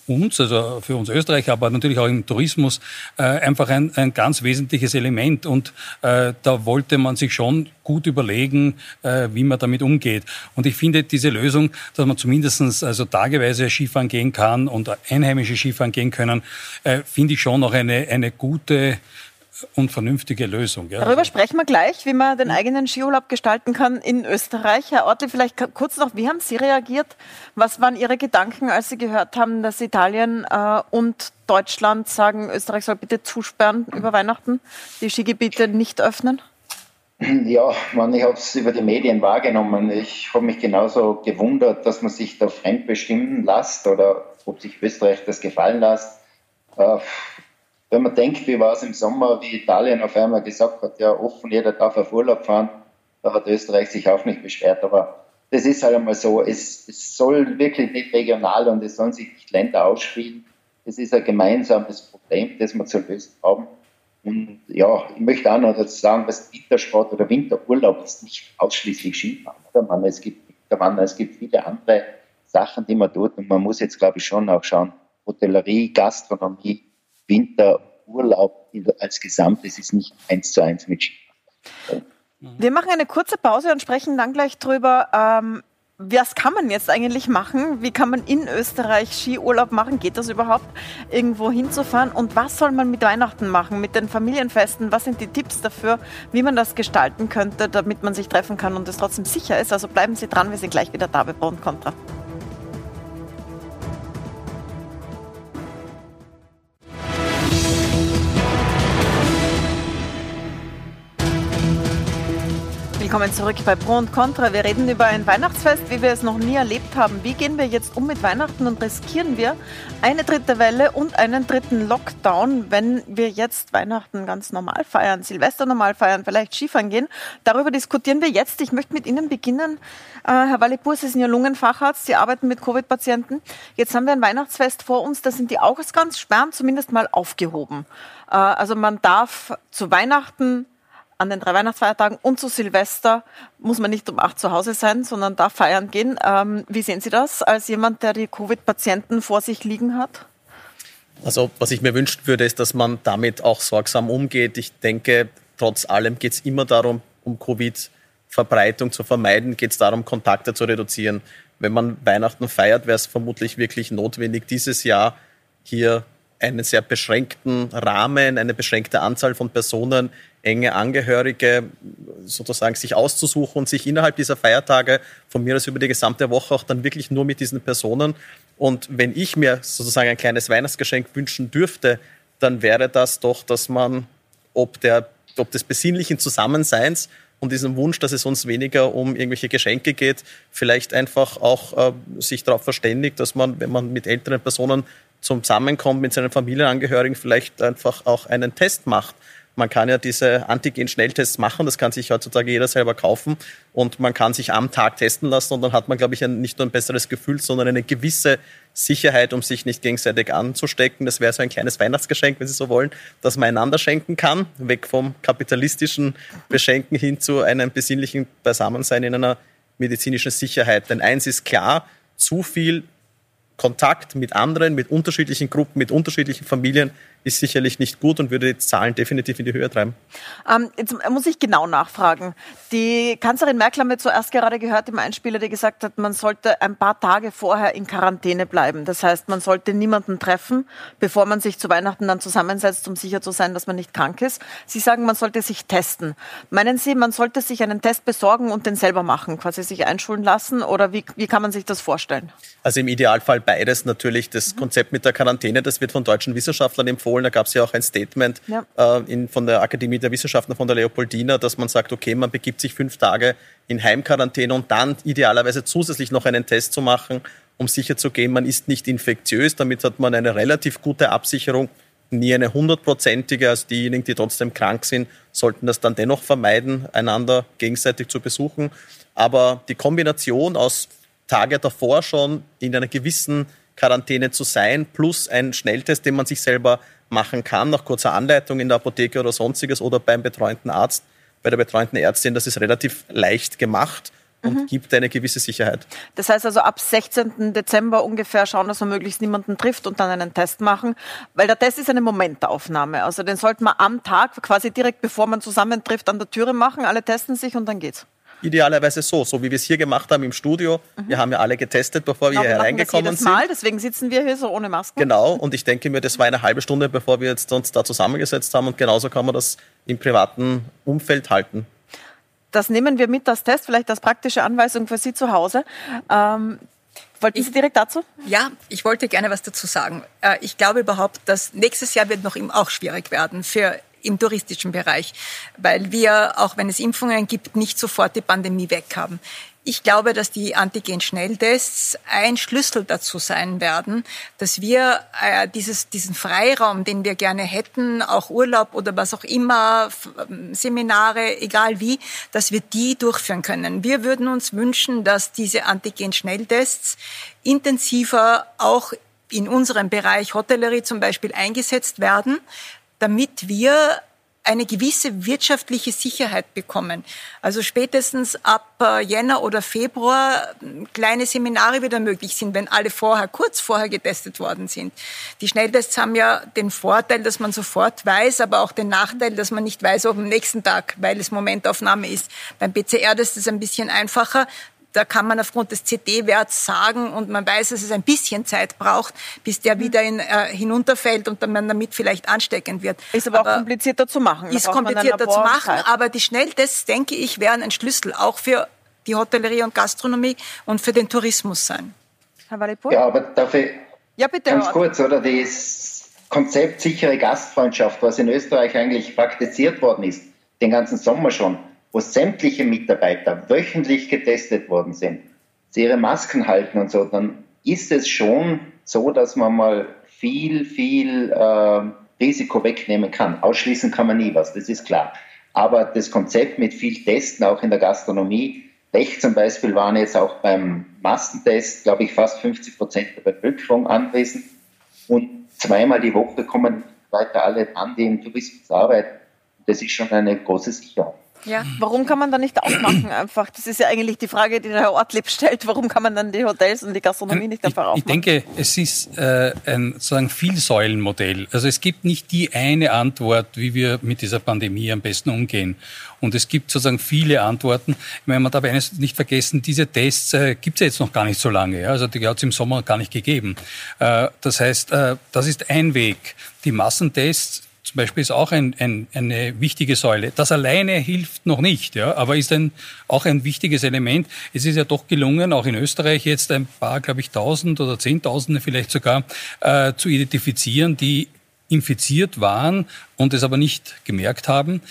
uns, also für uns Österreicher, aber natürlich auch im Tourismus, äh, einfach ein, ein ganz wesentliches Element. Und äh, da wollte man sich schon gut überlegen, äh, wie man damit umgeht. Und ich finde diese Lösung, dass man zumindestens also tageweise Skifahren gehen kann und einheimische Skifahren gehen können, äh, finde ich schon noch eine, eine gute und vernünftige Lösung. Ja. Darüber sprechen wir gleich, wie man den eigenen Skiurlaub gestalten kann in Österreich. Herr Ortli, vielleicht kurz noch, wie haben Sie reagiert? Was waren Ihre Gedanken, als Sie gehört haben, dass Italien äh, und Deutschland sagen, Österreich soll bitte zusperren über Weihnachten, die Skigebiete nicht öffnen? Ja, man, ich habe es über die Medien wahrgenommen. Ich habe mich genauso gewundert, dass man sich da fremdbestimmen lässt oder ob sich Österreich das gefallen lässt. Äh, wenn man denkt, wie war es im Sommer, wie Italien auf einmal gesagt hat, ja, offen, jeder darf auf Urlaub fahren, da hat Österreich sich auch nicht beschwert. Aber das ist halt einmal so, es, es soll wirklich nicht regional und es sollen sich nicht Länder ausspielen. Es ist ein gemeinsames Problem, das wir zu lösen haben. Und ja, ich möchte auch noch dazu sagen, dass Wintersport oder Winterurlaub ist nicht ausschließlich Skifahren. Es gibt Winterwandern, es gibt viele andere Sachen, die man tut. Und man muss jetzt, glaube ich, schon auch schauen, Hotellerie, Gastronomie, Winterurlaub als Gesamtes ist nicht eins zu eins mit Skifahren. Wir machen eine kurze Pause und sprechen dann gleich drüber, ähm, was kann man jetzt eigentlich machen? Wie kann man in Österreich Skiurlaub machen? Geht das überhaupt, irgendwo hinzufahren? Und was soll man mit Weihnachten machen, mit den Familienfesten? Was sind die Tipps dafür, wie man das gestalten könnte, damit man sich treffen kann und es trotzdem sicher ist? Also bleiben Sie dran, wir sind gleich wieder da bei Pro und Contra. Willkommen zurück bei Pro und Contra. Wir reden über ein Weihnachtsfest, wie wir es noch nie erlebt haben. Wie gehen wir jetzt um mit Weihnachten und riskieren wir eine dritte Welle und einen dritten Lockdown, wenn wir jetzt Weihnachten ganz normal feiern, Silvester normal feiern, vielleicht Skifahren gehen? Darüber diskutieren wir jetzt. Ich möchte mit Ihnen beginnen. Äh, Herr Wallipur, Sie sind ja Lungenfacharzt, Sie arbeiten mit Covid-Patienten. Jetzt haben wir ein Weihnachtsfest vor uns, da sind die Ausgangssperren zumindest mal aufgehoben. Äh, also man darf zu Weihnachten an den drei Weihnachtsfeiertagen und zu Silvester muss man nicht um acht zu Hause sein, sondern darf feiern gehen. Ähm, wie sehen Sie das als jemand, der die Covid-Patienten vor sich liegen hat? Also was ich mir wünschen würde, ist, dass man damit auch sorgsam umgeht. Ich denke, trotz allem geht es immer darum, um Covid-Verbreitung zu vermeiden, geht es darum, Kontakte zu reduzieren. Wenn man Weihnachten feiert, wäre es vermutlich wirklich notwendig, dieses Jahr hier einen sehr beschränkten Rahmen, eine beschränkte Anzahl von Personen, enge Angehörige sozusagen sich auszusuchen und sich innerhalb dieser Feiertage von mir aus über die gesamte Woche auch dann wirklich nur mit diesen Personen. Und wenn ich mir sozusagen ein kleines Weihnachtsgeschenk wünschen dürfte, dann wäre das doch, dass man ob, der, ob des besinnlichen Zusammenseins und diesem Wunsch, dass es uns weniger um irgendwelche Geschenke geht, vielleicht einfach auch äh, sich darauf verständigt, dass man, wenn man mit älteren Personen zusammenkommt mit seinen Familienangehörigen, vielleicht einfach auch einen Test macht. Man kann ja diese Antigen-Schnelltests machen, das kann sich heutzutage jeder selber kaufen und man kann sich am Tag testen lassen und dann hat man, glaube ich, ein, nicht nur ein besseres Gefühl, sondern eine gewisse Sicherheit, um sich nicht gegenseitig anzustecken. Das wäre so ein kleines Weihnachtsgeschenk, wenn Sie so wollen, dass man einander schenken kann, weg vom kapitalistischen Beschenken hin zu einem besinnlichen Beisammensein in einer medizinischen Sicherheit. Denn eins ist klar, zu viel Kontakt mit anderen, mit unterschiedlichen Gruppen, mit unterschiedlichen Familien ist sicherlich nicht gut und würde die Zahlen definitiv in die Höhe treiben. Ähm, jetzt muss ich genau nachfragen. Die Kanzlerin Merkel haben wir zuerst gerade gehört im Einspieler, die gesagt hat, man sollte ein paar Tage vorher in Quarantäne bleiben. Das heißt, man sollte niemanden treffen, bevor man sich zu Weihnachten dann zusammensetzt, um sicher zu sein, dass man nicht krank ist. Sie sagen, man sollte sich testen. Meinen Sie, man sollte sich einen Test besorgen und den selber machen, quasi sich einschulen lassen? Oder wie, wie kann man sich das vorstellen? Also im Idealfall beides natürlich. Das mhm. Konzept mit der Quarantäne, das wird von deutschen Wissenschaftlern empfohlen da gab es ja auch ein Statement ja. äh, in, von der Akademie der Wissenschaften von der Leopoldina, dass man sagt, okay, man begibt sich fünf Tage in Heimquarantäne und dann idealerweise zusätzlich noch einen Test zu machen, um sicher zu gehen, man ist nicht infektiös. Damit hat man eine relativ gute Absicherung, nie eine hundertprozentige. Also diejenigen, die trotzdem krank sind, sollten das dann dennoch vermeiden, einander gegenseitig zu besuchen. Aber die Kombination aus Tage davor schon in einer gewissen Quarantäne zu sein, plus ein Schnelltest, den man sich selber machen kann, nach kurzer Anleitung in der Apotheke oder sonstiges oder beim betreuenden Arzt, bei der betreuenden Ärztin. Das ist relativ leicht gemacht und mhm. gibt eine gewisse Sicherheit. Das heißt also ab 16. Dezember ungefähr schauen, dass man möglichst niemanden trifft und dann einen Test machen, weil der Test ist eine Momentaufnahme. Also den sollte man am Tag, quasi direkt bevor man zusammentrifft, an der Türe machen. Alle testen sich und dann geht's idealerweise so, so wie wir es hier gemacht haben im Studio. Mhm. Wir haben ja alle getestet, bevor wir genau, hier hereingekommen sind. Mal, deswegen sitzen wir hier so ohne Masken. Genau, und ich denke mir, das war eine halbe Stunde, bevor wir jetzt uns da zusammengesetzt haben und genauso kann man das im privaten Umfeld halten. Das nehmen wir mit als Test, vielleicht als praktische Anweisung für Sie zu Hause. Ähm, Wollten Sie direkt dazu? Ja, ich wollte gerne was dazu sagen. Äh, ich glaube überhaupt, dass nächstes Jahr wird noch auch schwierig werden für im touristischen Bereich, weil wir, auch wenn es Impfungen gibt, nicht sofort die Pandemie weghaben. Ich glaube, dass die Antigen-Schnelltests ein Schlüssel dazu sein werden, dass wir äh, dieses, diesen Freiraum, den wir gerne hätten, auch Urlaub oder was auch immer, ähm, Seminare, egal wie, dass wir die durchführen können. Wir würden uns wünschen, dass diese Antigen-Schnelltests intensiver auch in unserem Bereich Hotellerie zum Beispiel eingesetzt werden, damit wir eine gewisse wirtschaftliche Sicherheit bekommen. Also spätestens ab äh, Jänner oder Februar kleine Seminare wieder möglich sind, wenn alle vorher, kurz vorher getestet worden sind. Die Schnelltests haben ja den Vorteil, dass man sofort weiß, aber auch den Nachteil, dass man nicht weiß, ob am nächsten Tag, weil es Momentaufnahme ist. Beim PCR ist es ein bisschen einfacher da kann man aufgrund des CD-Werts sagen und man weiß, dass es ein bisschen Zeit braucht, bis der wieder in, äh, hinunterfällt und man damit vielleicht ansteckend wird. Ist aber, aber auch komplizierter zu machen. Ist komplizierter zu machen, aber die Schnelltests, denke ich, werden ein Schlüssel auch für die Hotellerie und Gastronomie und für den Tourismus sein. Herr Walipur? Ja, aber dafür ja, bitte, ganz kurz, oder? Das Konzept sichere Gastfreundschaft, was in Österreich eigentlich praktiziert worden ist, den ganzen Sommer schon, wo sämtliche Mitarbeiter wöchentlich getestet worden sind, sie ihre Masken halten und so, dann ist es schon so, dass man mal viel, viel äh, Risiko wegnehmen kann. Ausschließen kann man nie was, das ist klar. Aber das Konzept mit viel Testen, auch in der Gastronomie, Lech zum Beispiel waren jetzt auch beim Massentest, glaube ich, fast 50 Prozent der Bevölkerung anwesend. Und zweimal die Woche kommen weiter alle an, die im Tourismus arbeiten. Das ist schon eine große Sicherheit. Ja, warum kann man da nicht aufmachen einfach? Das ist ja eigentlich die Frage, die der Herr Ortlieb stellt. Warum kann man dann die Hotels und die Gastronomie nicht einfach aufmachen? Ich denke, es ist äh, ein sozusagen Vielsäulenmodell. Also es gibt nicht die eine Antwort, wie wir mit dieser Pandemie am besten umgehen. Und es gibt sozusagen viele Antworten. Ich meine, man darf eines nicht vergessen, diese Tests äh, gibt es ja jetzt noch gar nicht so lange. Ja? Also die hat es im Sommer gar nicht gegeben. Äh, das heißt, äh, das ist ein Weg. Die Massentests zum Beispiel ist auch ein, ein, eine wichtige Säule. Das alleine hilft noch nicht, ja, aber ist ein, auch ein wichtiges Element. Es ist ja doch gelungen, auch in Österreich jetzt ein paar, glaube ich, tausend oder zehntausende vielleicht sogar äh, zu identifizieren, die infiziert waren und es aber nicht gemerkt haben.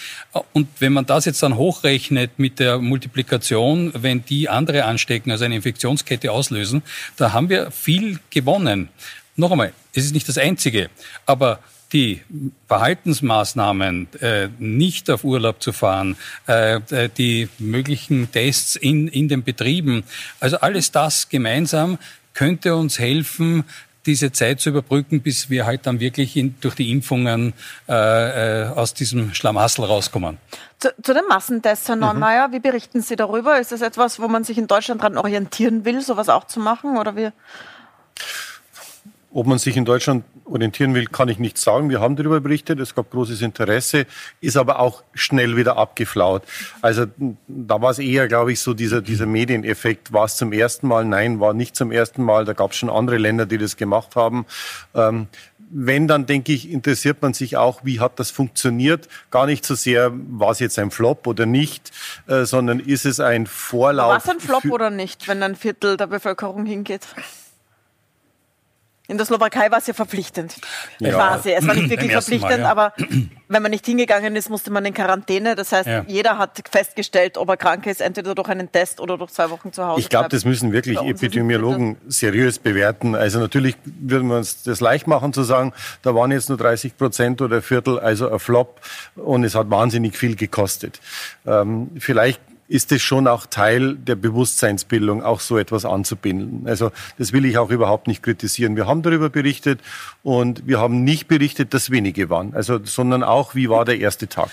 Und wenn man das jetzt dann hochrechnet mit der Multiplikation, wenn die andere anstecken, also eine Infektionskette auslösen, da haben wir viel gewonnen. Noch einmal, es ist nicht das Einzige, aber die Verhaltensmaßnahmen, äh, nicht auf Urlaub zu fahren, äh, äh, die möglichen Tests in, in den Betrieben, also alles das gemeinsam könnte uns helfen, diese Zeit zu überbrücken, bis wir halt dann wirklich in, durch die Impfungen äh, äh, aus diesem Schlamassel rauskommen. Zu, zu den Massentests, Herr Neumeier, mhm. wie berichten Sie darüber? Ist das etwas, wo man sich in Deutschland daran orientieren will, sowas auch zu machen? Oder wie? Ob man sich in Deutschland orientieren will, kann ich nicht sagen. Wir haben darüber berichtet, es gab großes Interesse, ist aber auch schnell wieder abgeflaut. Also da war es eher, glaube ich, so dieser, dieser Medieneffekt. War es zum ersten Mal? Nein, war nicht zum ersten Mal. Da gab es schon andere Länder, die das gemacht haben. Ähm, wenn, dann denke ich, interessiert man sich auch, wie hat das funktioniert. Gar nicht so sehr, war es jetzt ein Flop oder nicht, äh, sondern ist es ein Vorlauf. War es ein Flop oder nicht, wenn ein Viertel der Bevölkerung hingeht? In der Slowakei war es ja verpflichtend. Ja. Sie. Es war nicht wirklich verpflichtend, Mal, ja. aber wenn man nicht hingegangen ist, musste man in Quarantäne. Das heißt, ja. jeder hat festgestellt, ob er krank ist, entweder durch einen Test oder durch zwei Wochen zu Hause. Ich glaube, das müssen wirklich Epidemiologen seriös bewerten. Also natürlich würden wir uns das leicht machen zu sagen, da waren jetzt nur 30 Prozent oder ein Viertel, also ein Flop und es hat wahnsinnig viel gekostet. Ähm, vielleicht ist es schon auch Teil der Bewusstseinsbildung, auch so etwas anzubinden. Also das will ich auch überhaupt nicht kritisieren. Wir haben darüber berichtet und wir haben nicht berichtet, dass wenige waren, also, sondern auch, wie war der erste Tag.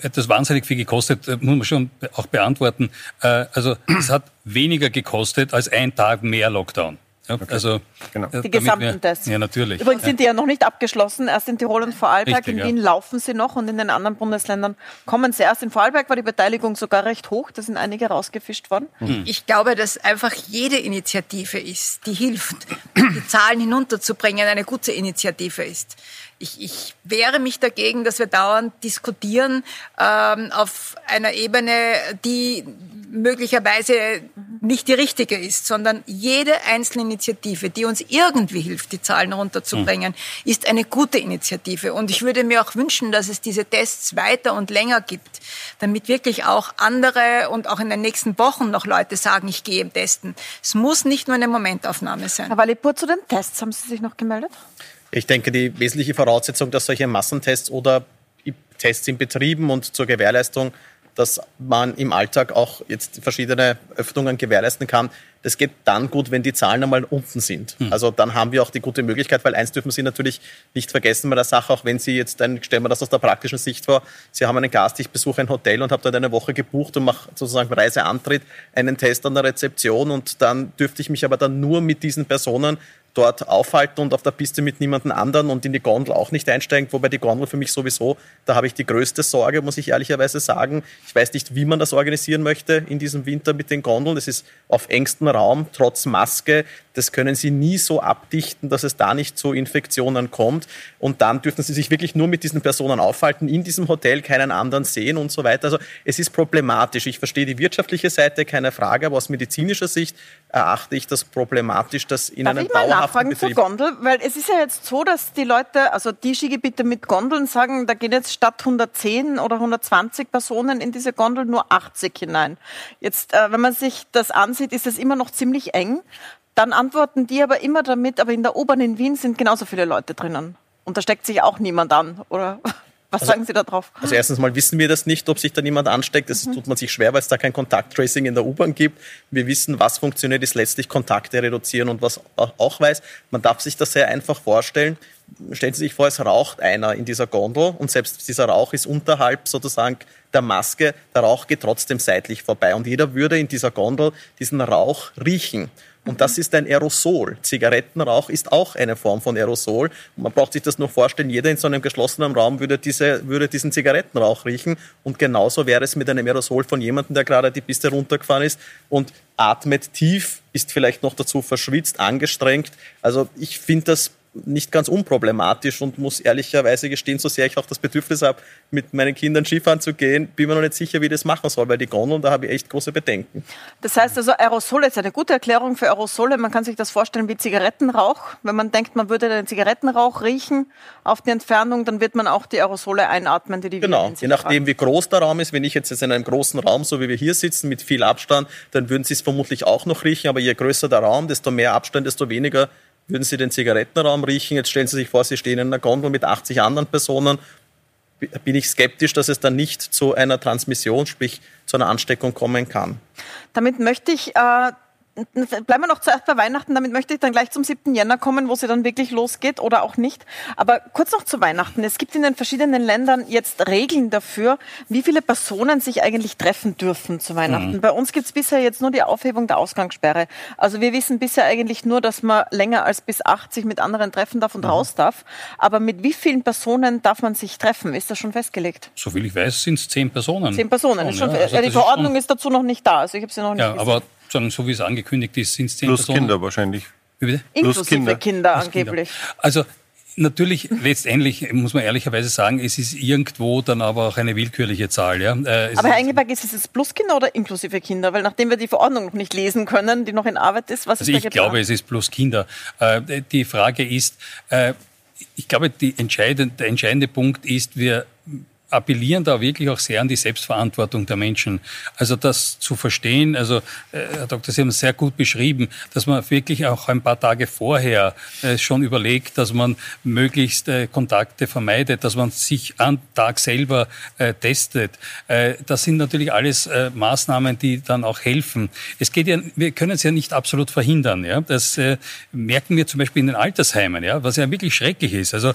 Etwas wahnsinnig viel gekostet, äh, muss man schon auch beantworten. Äh, also es hat weniger gekostet als ein Tag mehr Lockdown. Ja, okay. Also genau. die gesamten Tests. Ja, natürlich. Übrigens sind die ja noch nicht abgeschlossen. Erst in Tirol und Vorarlberg. Richtig, in Wien ja. laufen sie noch und in den anderen Bundesländern kommen sie erst. In Vorarlberg war die Beteiligung sogar recht hoch. Da sind einige rausgefischt worden. Mhm. Ich glaube, dass einfach jede Initiative ist, die hilft, die Zahlen hinunterzubringen, eine gute Initiative ist. Ich, ich wehre mich dagegen, dass wir dauernd diskutieren ähm, auf einer Ebene, die möglicherweise nicht die richtige ist, sondern jede einzelne Initiative, die uns irgendwie hilft, die Zahlen runterzubringen, mhm. ist eine gute Initiative. Und ich würde mir auch wünschen, dass es diese Tests weiter und länger gibt, damit wirklich auch andere und auch in den nächsten Wochen noch Leute sagen, ich gehe testen. Es muss nicht nur eine Momentaufnahme sein. Herr Walipur, zu den Tests haben Sie sich noch gemeldet? Ich denke, die wesentliche Voraussetzung, dass solche Massentests oder Tests in Betrieben und zur Gewährleistung dass man im Alltag auch jetzt verschiedene Öffnungen gewährleisten kann. Das geht dann gut, wenn die Zahlen einmal unten sind. Mhm. Also dann haben wir auch die gute Möglichkeit, weil eins dürfen Sie natürlich nicht vergessen bei der Sache, auch wenn Sie jetzt, dann stellen wir das aus der praktischen Sicht vor, Sie haben einen Gast, ich besuche ein Hotel und habe dort eine Woche gebucht und mache sozusagen Reiseantritt, einen Test an der Rezeption und dann dürfte ich mich aber dann nur mit diesen Personen dort aufhalten und auf der Piste mit niemandem anderen und in die Gondel auch nicht einsteigen, wobei die Gondel für mich sowieso, da habe ich die größte Sorge, muss ich ehrlicherweise sagen. Ich weiß nicht, wie man das organisieren möchte in diesem Winter mit den Gondeln. Das ist auf engstem Raum, trotz Maske. Das können Sie nie so abdichten, dass es da nicht zu Infektionen kommt. Und dann dürfen Sie sich wirklich nur mit diesen Personen aufhalten, in diesem Hotel keinen anderen sehen und so weiter. Also es ist problematisch. Ich verstehe die wirtschaftliche Seite, keine Frage, aber aus medizinischer Sicht erachte ich das problematisch, dass in Darf einem ich mal nachfragen Betrieb zur Gondel? Weil es ist ja jetzt so, dass die Leute, also die Skigebiete mit Gondeln sagen, da gehen jetzt statt 110 oder 120 Personen in diese Gondel nur 80 hinein. Jetzt, äh, wenn man sich das ansieht, ist es immer noch ziemlich eng. Dann antworten die aber immer damit, aber in der U-Bahn in Wien sind genauso viele Leute drinnen. Und da steckt sich auch niemand an, oder? Was also, sagen Sie da drauf? Also erstens mal wissen wir das nicht, ob sich da niemand ansteckt. Das mhm. tut man sich schwer, weil es da kein Kontakttracing in der U-Bahn gibt. Wir wissen, was funktioniert, ist letztlich Kontakte reduzieren und was auch weiß. Man darf sich das sehr einfach vorstellen. Stellen Sie sich vor, es raucht einer in dieser Gondel und selbst dieser Rauch ist unterhalb sozusagen der Maske. Der Rauch geht trotzdem seitlich vorbei und jeder würde in dieser Gondel diesen Rauch riechen. Und das ist ein Aerosol. Zigarettenrauch ist auch eine Form von Aerosol. Man braucht sich das nur vorstellen, jeder in so einem geschlossenen Raum würde, diese, würde diesen Zigarettenrauch riechen. Und genauso wäre es mit einem Aerosol von jemandem, der gerade die Piste runtergefahren ist und atmet tief, ist vielleicht noch dazu verschwitzt, angestrengt. Also ich finde das nicht ganz unproblematisch und muss ehrlicherweise gestehen, so sehr ich auch das Bedürfnis habe, mit meinen Kindern Skifahren zu gehen, bin mir noch nicht sicher, wie ich das machen soll, weil die Gondeln, da habe ich echt große Bedenken. Das heißt also, Aerosole ist eine gute Erklärung für Aerosole. Man kann sich das vorstellen wie Zigarettenrauch. Wenn man denkt, man würde den Zigarettenrauch riechen auf die Entfernung, dann wird man auch die Aerosole einatmen, die die Genau, je nachdem, tragen. wie groß der Raum ist. Wenn ich jetzt in einem großen Raum, so wie wir hier sitzen, mit viel Abstand, dann würden Sie es vermutlich auch noch riechen. Aber je größer der Raum, desto mehr Abstand, desto weniger würden Sie den Zigarettenraum riechen? Jetzt stellen Sie sich vor, Sie stehen in einer Gondel mit 80 anderen Personen. Bin ich skeptisch, dass es dann nicht zu einer Transmission, sprich zu einer Ansteckung kommen kann. Damit möchte ich äh, Bleiben wir noch zuerst bei Weihnachten, damit möchte ich dann gleich zum 7. Jänner kommen, wo sie dann wirklich losgeht oder auch nicht. Aber kurz noch zu Weihnachten. Es gibt in den verschiedenen Ländern jetzt Regeln dafür, wie viele Personen sich eigentlich treffen dürfen zu Weihnachten. Mhm. Bei uns gibt es bisher jetzt nur die Aufhebung der Ausgangssperre. Also wir wissen bisher eigentlich nur, dass man länger als bis 80 mit anderen treffen darf und mhm. raus darf. Aber mit wie vielen Personen darf man sich treffen? Ist das schon festgelegt? Soviel ich weiß, sind es zehn Personen. Zehn Personen. Schon, ja. Also die Verordnung ist, ist, dazu noch nicht da. Also ich habe sie noch nicht ja, gesehen. Aber sagen, so wie es angekündigt ist, sind es zehn Plus Personen. Kinder wahrscheinlich. Wie bitte? Inklusive Plus Kinder, Kinder angeblich. Kinder. Also Natürlich, letztendlich muss man ehrlicherweise sagen, es ist irgendwo dann aber auch eine willkürliche Zahl. Ja? Äh, aber Herr Engelberg, ist es jetzt Pluskinder oder inklusive Kinder? Weil nachdem wir die Verordnung noch nicht lesen können, die noch in Arbeit ist, was also ist da Ich glaube, es ist Pluskinder. Äh, die Frage ist, äh, ich glaube, die entscheidende, der entscheidende Punkt ist, wir appellieren da wirklich auch sehr an die Selbstverantwortung der Menschen. Also das zu verstehen, also äh, Herr Dr. Sie haben es sehr gut beschrieben, dass man wirklich auch ein paar Tage vorher äh, schon überlegt, dass man möglichst äh, Kontakte vermeidet, dass man sich am Tag selber testet. Das sind natürlich alles Maßnahmen, die dann auch helfen. Es geht ja, wir können es ja nicht absolut verhindern. Ja? Das merken wir zum Beispiel in den Altersheimen, ja? was ja wirklich schrecklich ist. Also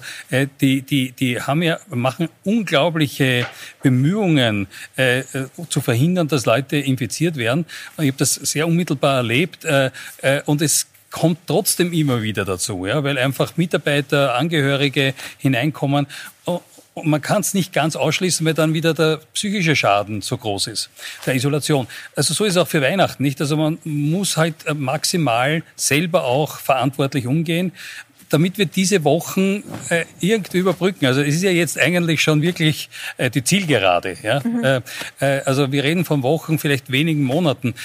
die, die, die haben ja, machen unglaublich unglaubliche Bemühungen äh, äh, zu verhindern, dass Leute infiziert werden. Ich habe das sehr unmittelbar erlebt äh, äh, und es kommt trotzdem immer wieder dazu, ja, weil einfach Mitarbeiter, Angehörige hineinkommen. Und man kann es nicht ganz ausschließen, weil dann wieder der psychische Schaden so groß ist, der Isolation. Also so ist es auch für Weihnachten nicht. Also man muss halt maximal selber auch verantwortlich umgehen damit wir diese Wochen äh, irgendwie überbrücken. Also es ist ja jetzt eigentlich schon wirklich äh, die Zielgerade. Ja? Mhm. Äh, äh, also wir reden von Wochen, vielleicht wenigen Monaten.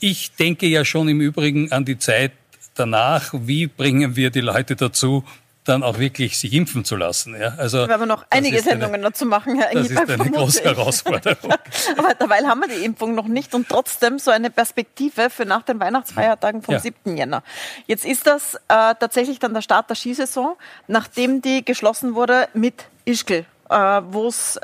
Ich denke ja schon im Übrigen an die Zeit danach, wie bringen wir die Leute dazu, dann auch wirklich sich impfen zu lassen. Ja, also wir haben noch einige Sendungen eine, dazu machen, Herr Das ist eine große Herausforderung. Aber dabei haben wir die Impfung noch nicht und trotzdem so eine Perspektive für nach den Weihnachtsfeiertagen vom ja. 7. Jänner. Jetzt ist das äh, tatsächlich dann der Start der Skisaison, nachdem die geschlossen wurde mit Ischgl, äh, wo es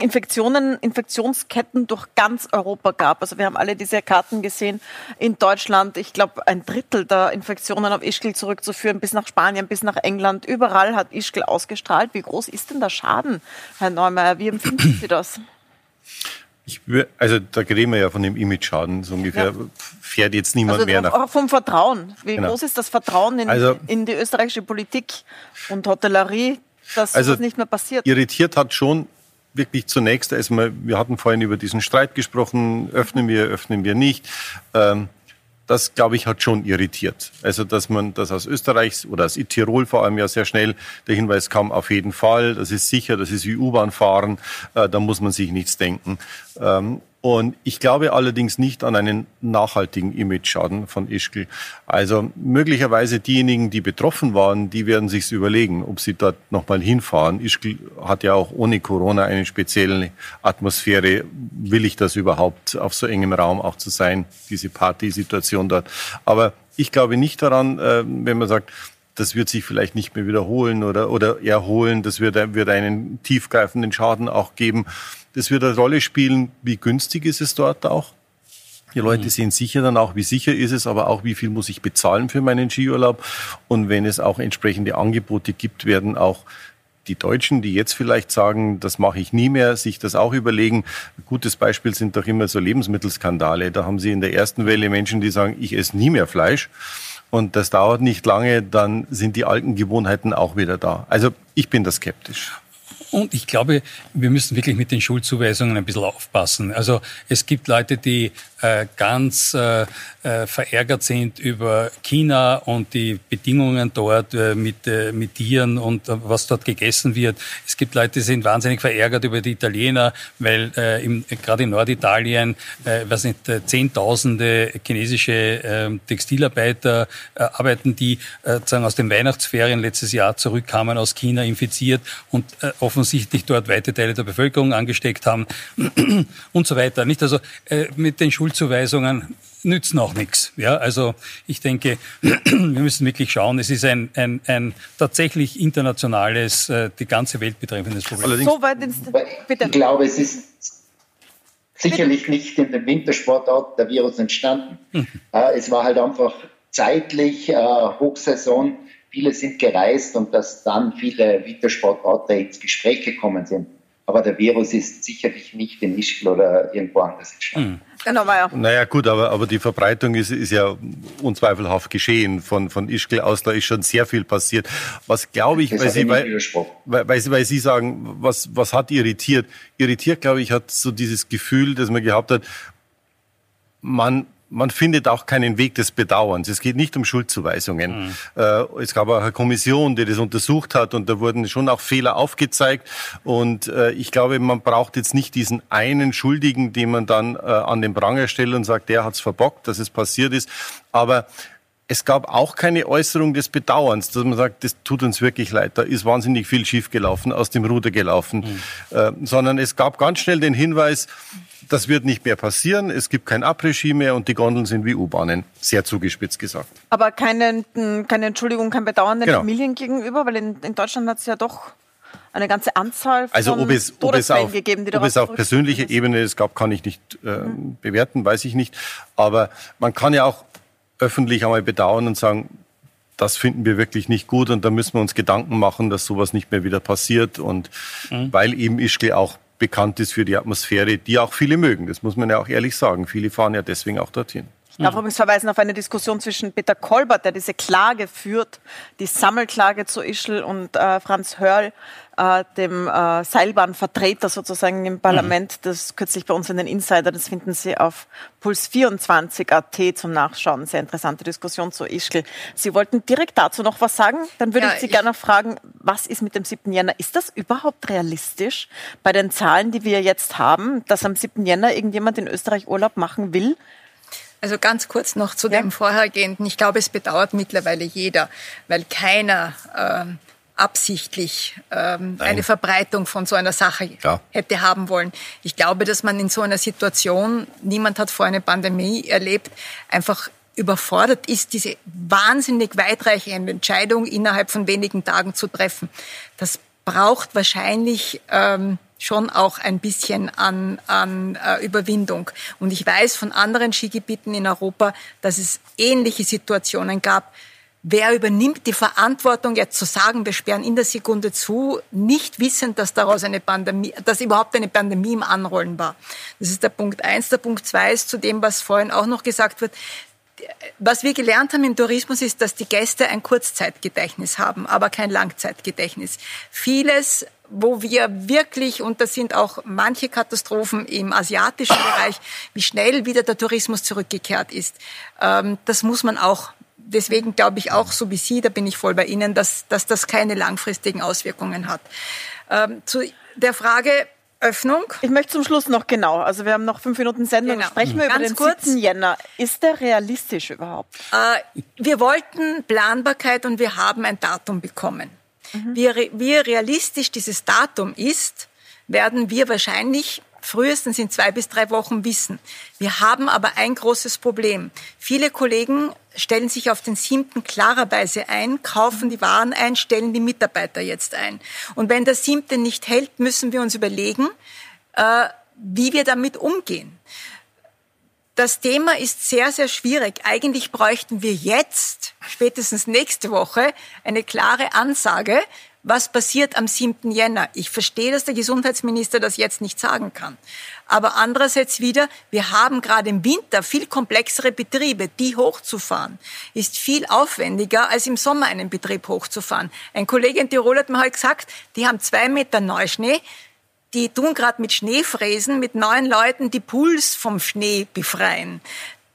Infektionen, Infektionsketten durch ganz Europa gab. Also wir haben alle diese Karten gesehen in Deutschland. Ich glaube, ein Drittel der Infektionen auf Ischgl zurückzuführen, bis nach Spanien, bis nach England. Überall hat Ischgl ausgestrahlt. Wie groß ist denn der Schaden, Herr Neumeier? Wie empfinden Sie das? Ich, also da reden wir ja von dem Image-Schaden. So ungefähr ja. fährt jetzt niemand also mehr nach. Auch vom Vertrauen. Wie genau. groß ist das Vertrauen in, also, in, die österreichische Politik und Hotellerie, dass also das nicht mehr passiert? Irritiert hat schon wirklich zunächst erstmal, wir hatten vorhin über diesen Streit gesprochen, öffnen wir, öffnen wir nicht. Ähm, das, glaube ich, hat schon irritiert. Also, dass man das aus Österreich oder aus Tirol vor allem ja sehr schnell der Hinweis kam, auf jeden Fall, das ist sicher, das ist wie U-Bahn fahren, äh, da muss man sich nichts denken. Ähm, und ich glaube allerdings nicht an einen nachhaltigen Image-Schaden von Ischgl. Also möglicherweise diejenigen, die betroffen waren, die werden sich's überlegen, ob sie dort nochmal hinfahren. Ischgl hat ja auch ohne Corona eine spezielle Atmosphäre. Will ich das überhaupt auf so engem Raum auch zu sein, diese Partysituation dort? Aber ich glaube nicht daran, äh, wenn man sagt, das wird sich vielleicht nicht mehr wiederholen oder, oder erholen. Das wird, wird einen tiefgreifenden Schaden auch geben. Das wird eine Rolle spielen, wie günstig ist es dort auch. Die Leute mhm. sehen sicher dann auch, wie sicher ist es, aber auch, wie viel muss ich bezahlen für meinen Skiurlaub. Und wenn es auch entsprechende Angebote gibt, werden auch die Deutschen, die jetzt vielleicht sagen, das mache ich nie mehr, sich das auch überlegen. Ein gutes Beispiel sind doch immer so Lebensmittelskandale. Da haben Sie in der ersten Welle Menschen, die sagen, ich esse nie mehr Fleisch. Und das dauert nicht lange, dann sind die alten Gewohnheiten auch wieder da. Also ich bin da skeptisch. Und ich glaube, wir müssen wirklich mit den Schuldzuweisungen ein bisschen aufpassen. Also es gibt Leute, die äh, ganz äh, äh, verärgert sind über China und die Bedingungen dort mit, mit Tieren und was dort gegessen wird. Es gibt Leute, die sind wahnsinnig verärgert über die Italiener, weil gerade in Norditalien, was nicht, Zehntausende chinesische äh, Textilarbeiter arbeiten, die äh, sagen aus den Weihnachtsferien letztes Jahr zurückkamen aus China infiziert und offensichtlich dort weite Teile der Bevölkerung angesteckt haben und so weiter. Nicht also mit den Schuldzuweisungen nützen auch nichts. Ja, also ich denke, wir müssen wirklich schauen. Es ist ein, ein, ein tatsächlich internationales, äh, die ganze Welt betreffendes Problem. Allerdings, so weit ins, bitte. Ich glaube, es ist sicherlich bitte. nicht in dem Wintersportort der Virus entstanden. Hm. Äh, es war halt einfach zeitlich äh, Hochsaison. Viele sind gereist und dass dann viele Wintersportorte ins Gespräch gekommen sind. Aber der Virus ist sicherlich nicht in Ischgl oder irgendwo anders entstanden. Genau, ja. Naja gut, aber, aber die Verbreitung ist, ist ja unzweifelhaft geschehen. Von, von Ischgl aus, da ist schon sehr viel passiert. Was glaube ich, weil Sie, weil, weil, weil, Sie sagen, was, was hat irritiert? Irritiert, glaube ich, hat so dieses Gefühl, dass man gehabt hat, man man findet auch keinen Weg des Bedauerns. Es geht nicht um Schuldzuweisungen. Mhm. Äh, es gab auch eine Kommission, die das untersucht hat und da wurden schon auch Fehler aufgezeigt. Und äh, ich glaube, man braucht jetzt nicht diesen einen Schuldigen, den man dann äh, an den Pranger stellt und sagt, der hat's verbockt, dass es passiert ist. Aber es gab auch keine Äußerung des Bedauerns, dass man sagt, das tut uns wirklich leid, da ist wahnsinnig viel schiefgelaufen, aus dem Ruder gelaufen, mhm. äh, sondern es gab ganz schnell den Hinweis, das wird nicht mehr passieren. Es gibt kein Abregie mehr und die Gondeln sind wie U-Bahnen. Sehr zugespitzt gesagt. Aber keine, keine Entschuldigung, kein Bedauern den genau. Familien gegenüber, weil in, in Deutschland hat es ja doch eine ganze Anzahl von also ob es, ob es auf, gegeben, die ob es auf persönlicher Ebene es gab, kann ich nicht äh, mhm. bewerten, weiß ich nicht. Aber man kann ja auch öffentlich einmal bedauern und sagen, das finden wir wirklich nicht gut und da müssen wir uns Gedanken machen, dass sowas nicht mehr wieder passiert. Und mhm. weil eben Ischgl auch bekannt ist für die Atmosphäre, die auch viele mögen. Das muss man ja auch ehrlich sagen. Viele fahren ja deswegen auch dorthin. Ich darf übrigens verweisen auf eine Diskussion zwischen Peter Kolbert, der diese Klage führt, die Sammelklage zu Ischl und äh, Franz Hörl, äh, dem äh, Seilbahnvertreter sozusagen im Parlament, mhm. das kürzlich bei uns in den Insider, das finden Sie auf Puls24.at zum Nachschauen. Sehr interessante Diskussion zu Ischl. Sie wollten direkt dazu noch was sagen? Dann würde ja, ich Sie ich gerne fragen, was ist mit dem 7. Jänner? Ist das überhaupt realistisch bei den Zahlen, die wir jetzt haben, dass am 7. Jänner irgendjemand in Österreich Urlaub machen will? Also ganz kurz noch zu ja. dem vorhergehenden. Ich glaube, es bedauert mittlerweile jeder, weil keiner ähm, absichtlich ähm, eine Verbreitung von so einer Sache ja. hätte haben wollen. Ich glaube, dass man in so einer Situation, niemand hat vor eine Pandemie erlebt, einfach überfordert ist, diese wahnsinnig weitreichende Entscheidung innerhalb von wenigen Tagen zu treffen. Das braucht wahrscheinlich ähm, schon auch ein bisschen an, an äh, Überwindung. Und ich weiß von anderen Skigebieten in Europa, dass es ähnliche Situationen gab. Wer übernimmt die Verantwortung, jetzt zu sagen, wir sperren in der Sekunde zu, nicht wissend, dass daraus eine Pandemie, dass überhaupt eine Pandemie im Anrollen war? Das ist der Punkt eins. Der Punkt zwei ist zu dem, was vorhin auch noch gesagt wird. Was wir gelernt haben im Tourismus ist, dass die Gäste ein Kurzzeitgedächtnis haben, aber kein Langzeitgedächtnis. Vieles wo wir wirklich, und das sind auch manche Katastrophen im asiatischen Bereich, wie schnell wieder der Tourismus zurückgekehrt ist. Ähm, das muss man auch deswegen glaube ich auch, so wie Sie, da bin ich voll bei Ihnen, dass, dass das keine langfristigen Auswirkungen hat. Ähm, zu der Frage Öffnung. Ich möchte zum Schluss noch genau, also wir haben noch fünf Minuten Sendung, genau. sprechen wir Ganz über den kurz, 7. Jänner. Ist der realistisch überhaupt? Äh, wir wollten Planbarkeit und wir haben ein Datum bekommen. Mhm. Wie, wie realistisch dieses Datum ist, werden wir wahrscheinlich frühestens in zwei bis drei Wochen wissen. Wir haben aber ein großes Problem. Viele Kollegen stellen sich auf den siebten klarerweise ein, kaufen die Waren ein, stellen die Mitarbeiter jetzt ein. Und wenn der siebte nicht hält, müssen wir uns überlegen, äh, wie wir damit umgehen. Das Thema ist sehr, sehr schwierig. Eigentlich bräuchten wir jetzt, spätestens nächste Woche, eine klare Ansage, was passiert am 7. Jänner. Ich verstehe, dass der Gesundheitsminister das jetzt nicht sagen kann. Aber andererseits wieder, wir haben gerade im Winter viel komplexere Betriebe. Die hochzufahren ist viel aufwendiger, als im Sommer einen Betrieb hochzufahren. Ein Kollege in Tirol hat mir halt gesagt, die haben zwei Meter Neuschnee. Die tun gerade mit Schneefräsen mit neun Leuten die Pools vom Schnee befreien.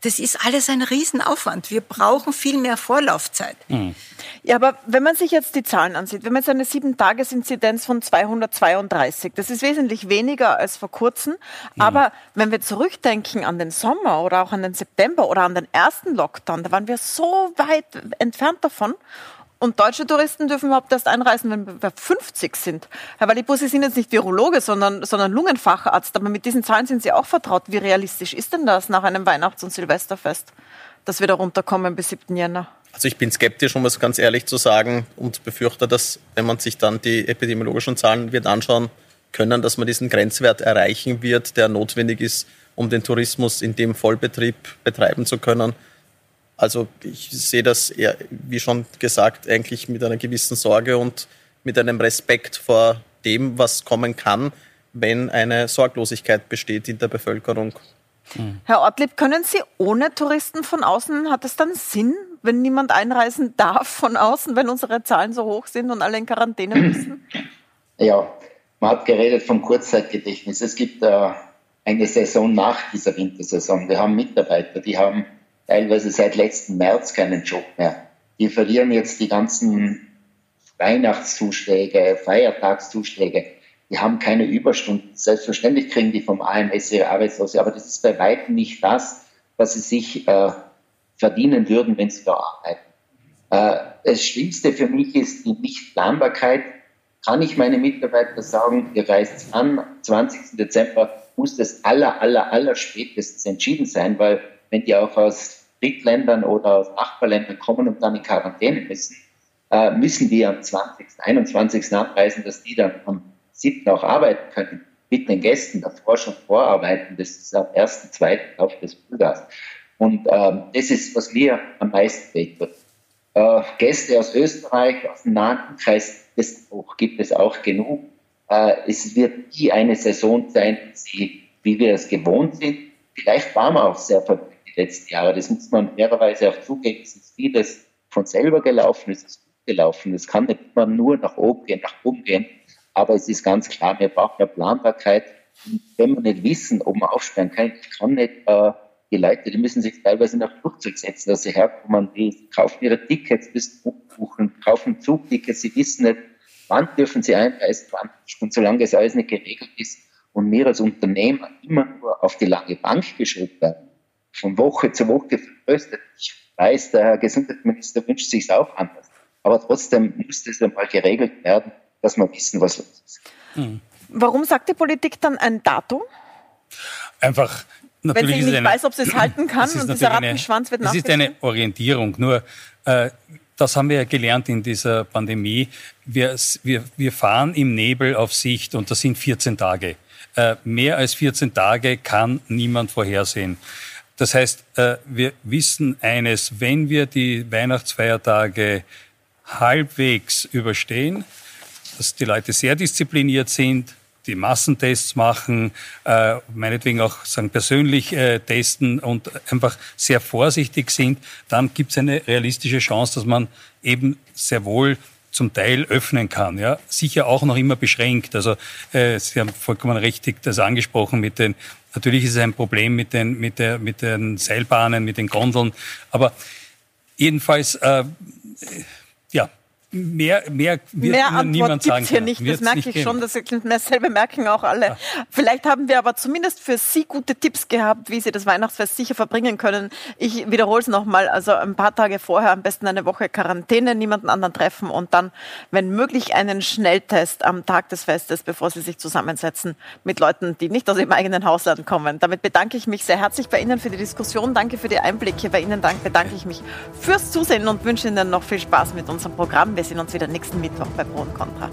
Das ist alles ein Riesenaufwand. Wir brauchen viel mehr Vorlaufzeit. Mhm. Ja, aber wenn man sich jetzt die Zahlen ansieht, wenn man jetzt eine Sieben-Tages-Inzidenz von 232, das ist wesentlich weniger als vor kurzem. Mhm. Aber wenn wir zurückdenken an den Sommer oder auch an den September oder an den ersten Lockdown, da waren wir so weit entfernt davon. Und deutsche Touristen dürfen überhaupt erst einreisen, wenn wir 50 sind. Herr Walipus, Sie sind jetzt nicht Virologe, sondern, sondern Lungenfacharzt. Aber mit diesen Zahlen sind Sie auch vertraut. Wie realistisch ist denn das nach einem Weihnachts- und Silvesterfest, dass wir da runterkommen bis 7. Jänner? Also ich bin skeptisch, um es ganz ehrlich zu sagen, und befürchte, dass, wenn man sich dann die epidemiologischen Zahlen wird anschauen können, dass man diesen Grenzwert erreichen wird, der notwendig ist, um den Tourismus in dem Vollbetrieb betreiben zu können. Also ich sehe das eher, wie schon gesagt, eigentlich mit einer gewissen Sorge und mit einem Respekt vor dem, was kommen kann, wenn eine Sorglosigkeit besteht in der Bevölkerung. Mhm. Herr Ortlieb, können Sie ohne Touristen von außen, hat es dann Sinn, wenn niemand einreisen darf von außen, wenn unsere Zahlen so hoch sind und alle in Quarantäne müssen? Ja, man hat geredet vom Kurzzeitgedächtnis. Es gibt äh, eine Saison nach dieser Wintersaison. Wir haben Mitarbeiter, die haben teilweise seit letzten März keinen Job mehr. Die verlieren jetzt die ganzen Weihnachtszuschläge, Feiertagszuschläge. Die haben keine Überstunden. Selbstverständlich kriegen die vom AMS ihre Arbeitslose, aber das ist bei weitem nicht das, was sie sich äh, verdienen würden, wenn sie da arbeiten. Äh, das Schlimmste für mich ist die Nichtplanbarkeit. Kann ich meine Mitarbeiter sagen, ihr reist an, 20. Dezember muss das aller, aller, aller spätestens entschieden sein, weil wenn die auch aus Drittländern oder aus Nachbarländern kommen und dann in Quarantäne müssen, äh, müssen die am 20., 21. abreisen, dass die dann am 7. auch arbeiten können, mit den Gästen davor schon vorarbeiten. Das ist am 1., 2. auf des Frühjahrs. Und ähm, das ist, was mir am meisten wehtut. Äh, Gäste aus Österreich, aus dem nahen Kreis, das gibt es auch genug. Äh, es wird nie eine Saison sein, wie wir es gewohnt sind. Vielleicht waren wir auch sehr verwöhnt die letzten Jahre. Das muss man fairerweise auch zugeben. Es ist vieles von selber gelaufen, es ist gut gelaufen. Es kann nicht immer nur nach oben gehen, nach oben gehen. Aber es ist ganz klar, wir brauchen mehr Planbarkeit. Und wenn wir nicht wissen, ob man aufsperren kann, ich kann nicht äh, die Leute, die müssen sich teilweise nach Flugzeug setzen, dass sie herkommen, die kaufen ihre Tickets bis buchen, kaufen Zugtickets, sie wissen nicht, wann dürfen sie einreisen, wann nicht. Und solange das alles nicht geregelt ist und wir als Unternehmer immer nur auf die lange Bank geschoben werden, von Woche zu Woche vertröstet, ich weiß, der Herr Gesundheitsminister wünscht sich auch anders. Aber trotzdem muss das einmal geregelt werden, dass wir wissen, was los ist. Hm. Warum sagt die Politik dann ein Datum? Einfach, Natürlich Wenn sie nicht eine, weiß, ob sie es halten kann und dieser Rattenschwanz wird Es ist eine Orientierung. Nur, äh, das haben wir ja gelernt in dieser Pandemie. Wir, wir, wir fahren im Nebel auf Sicht und das sind 14 Tage. Äh, mehr als 14 Tage kann niemand vorhersehen. Das heißt, äh, wir wissen eines, wenn wir die Weihnachtsfeiertage halbwegs überstehen, dass die Leute sehr diszipliniert sind, die Massentests machen, äh, meinetwegen auch sagen, persönlich äh, testen und einfach sehr vorsichtig sind, dann gibt es eine realistische Chance, dass man eben sehr wohl zum Teil öffnen kann. Ja, sicher auch noch immer beschränkt. Also äh, Sie haben vollkommen richtig das angesprochen mit den. Natürlich ist es ein Problem mit den mit der mit den Seilbahnen, mit den Gondeln, aber jedenfalls äh, mehr, mehr wird mehr Antwort niemand sagen hier nicht. Das merke ich geben. schon, das dasselbe merken auch alle. Ja. Vielleicht haben wir aber zumindest für Sie gute Tipps gehabt, wie Sie das Weihnachtsfest sicher verbringen können. Ich wiederhole es nochmal, also ein paar Tage vorher am besten eine Woche Quarantäne, niemanden anderen treffen und dann, wenn möglich, einen Schnelltest am Tag des Festes, bevor Sie sich zusammensetzen mit Leuten, die nicht aus Ihrem eigenen Hausland kommen. Damit bedanke ich mich sehr herzlich bei Ihnen für die Diskussion. Danke für die Einblicke. Bei Ihnen bedanke ich mich fürs Zusehen und wünsche Ihnen noch viel Spaß mit unserem Programm. Wir sehen uns wieder nächsten Mittwoch bei Pro und Contra.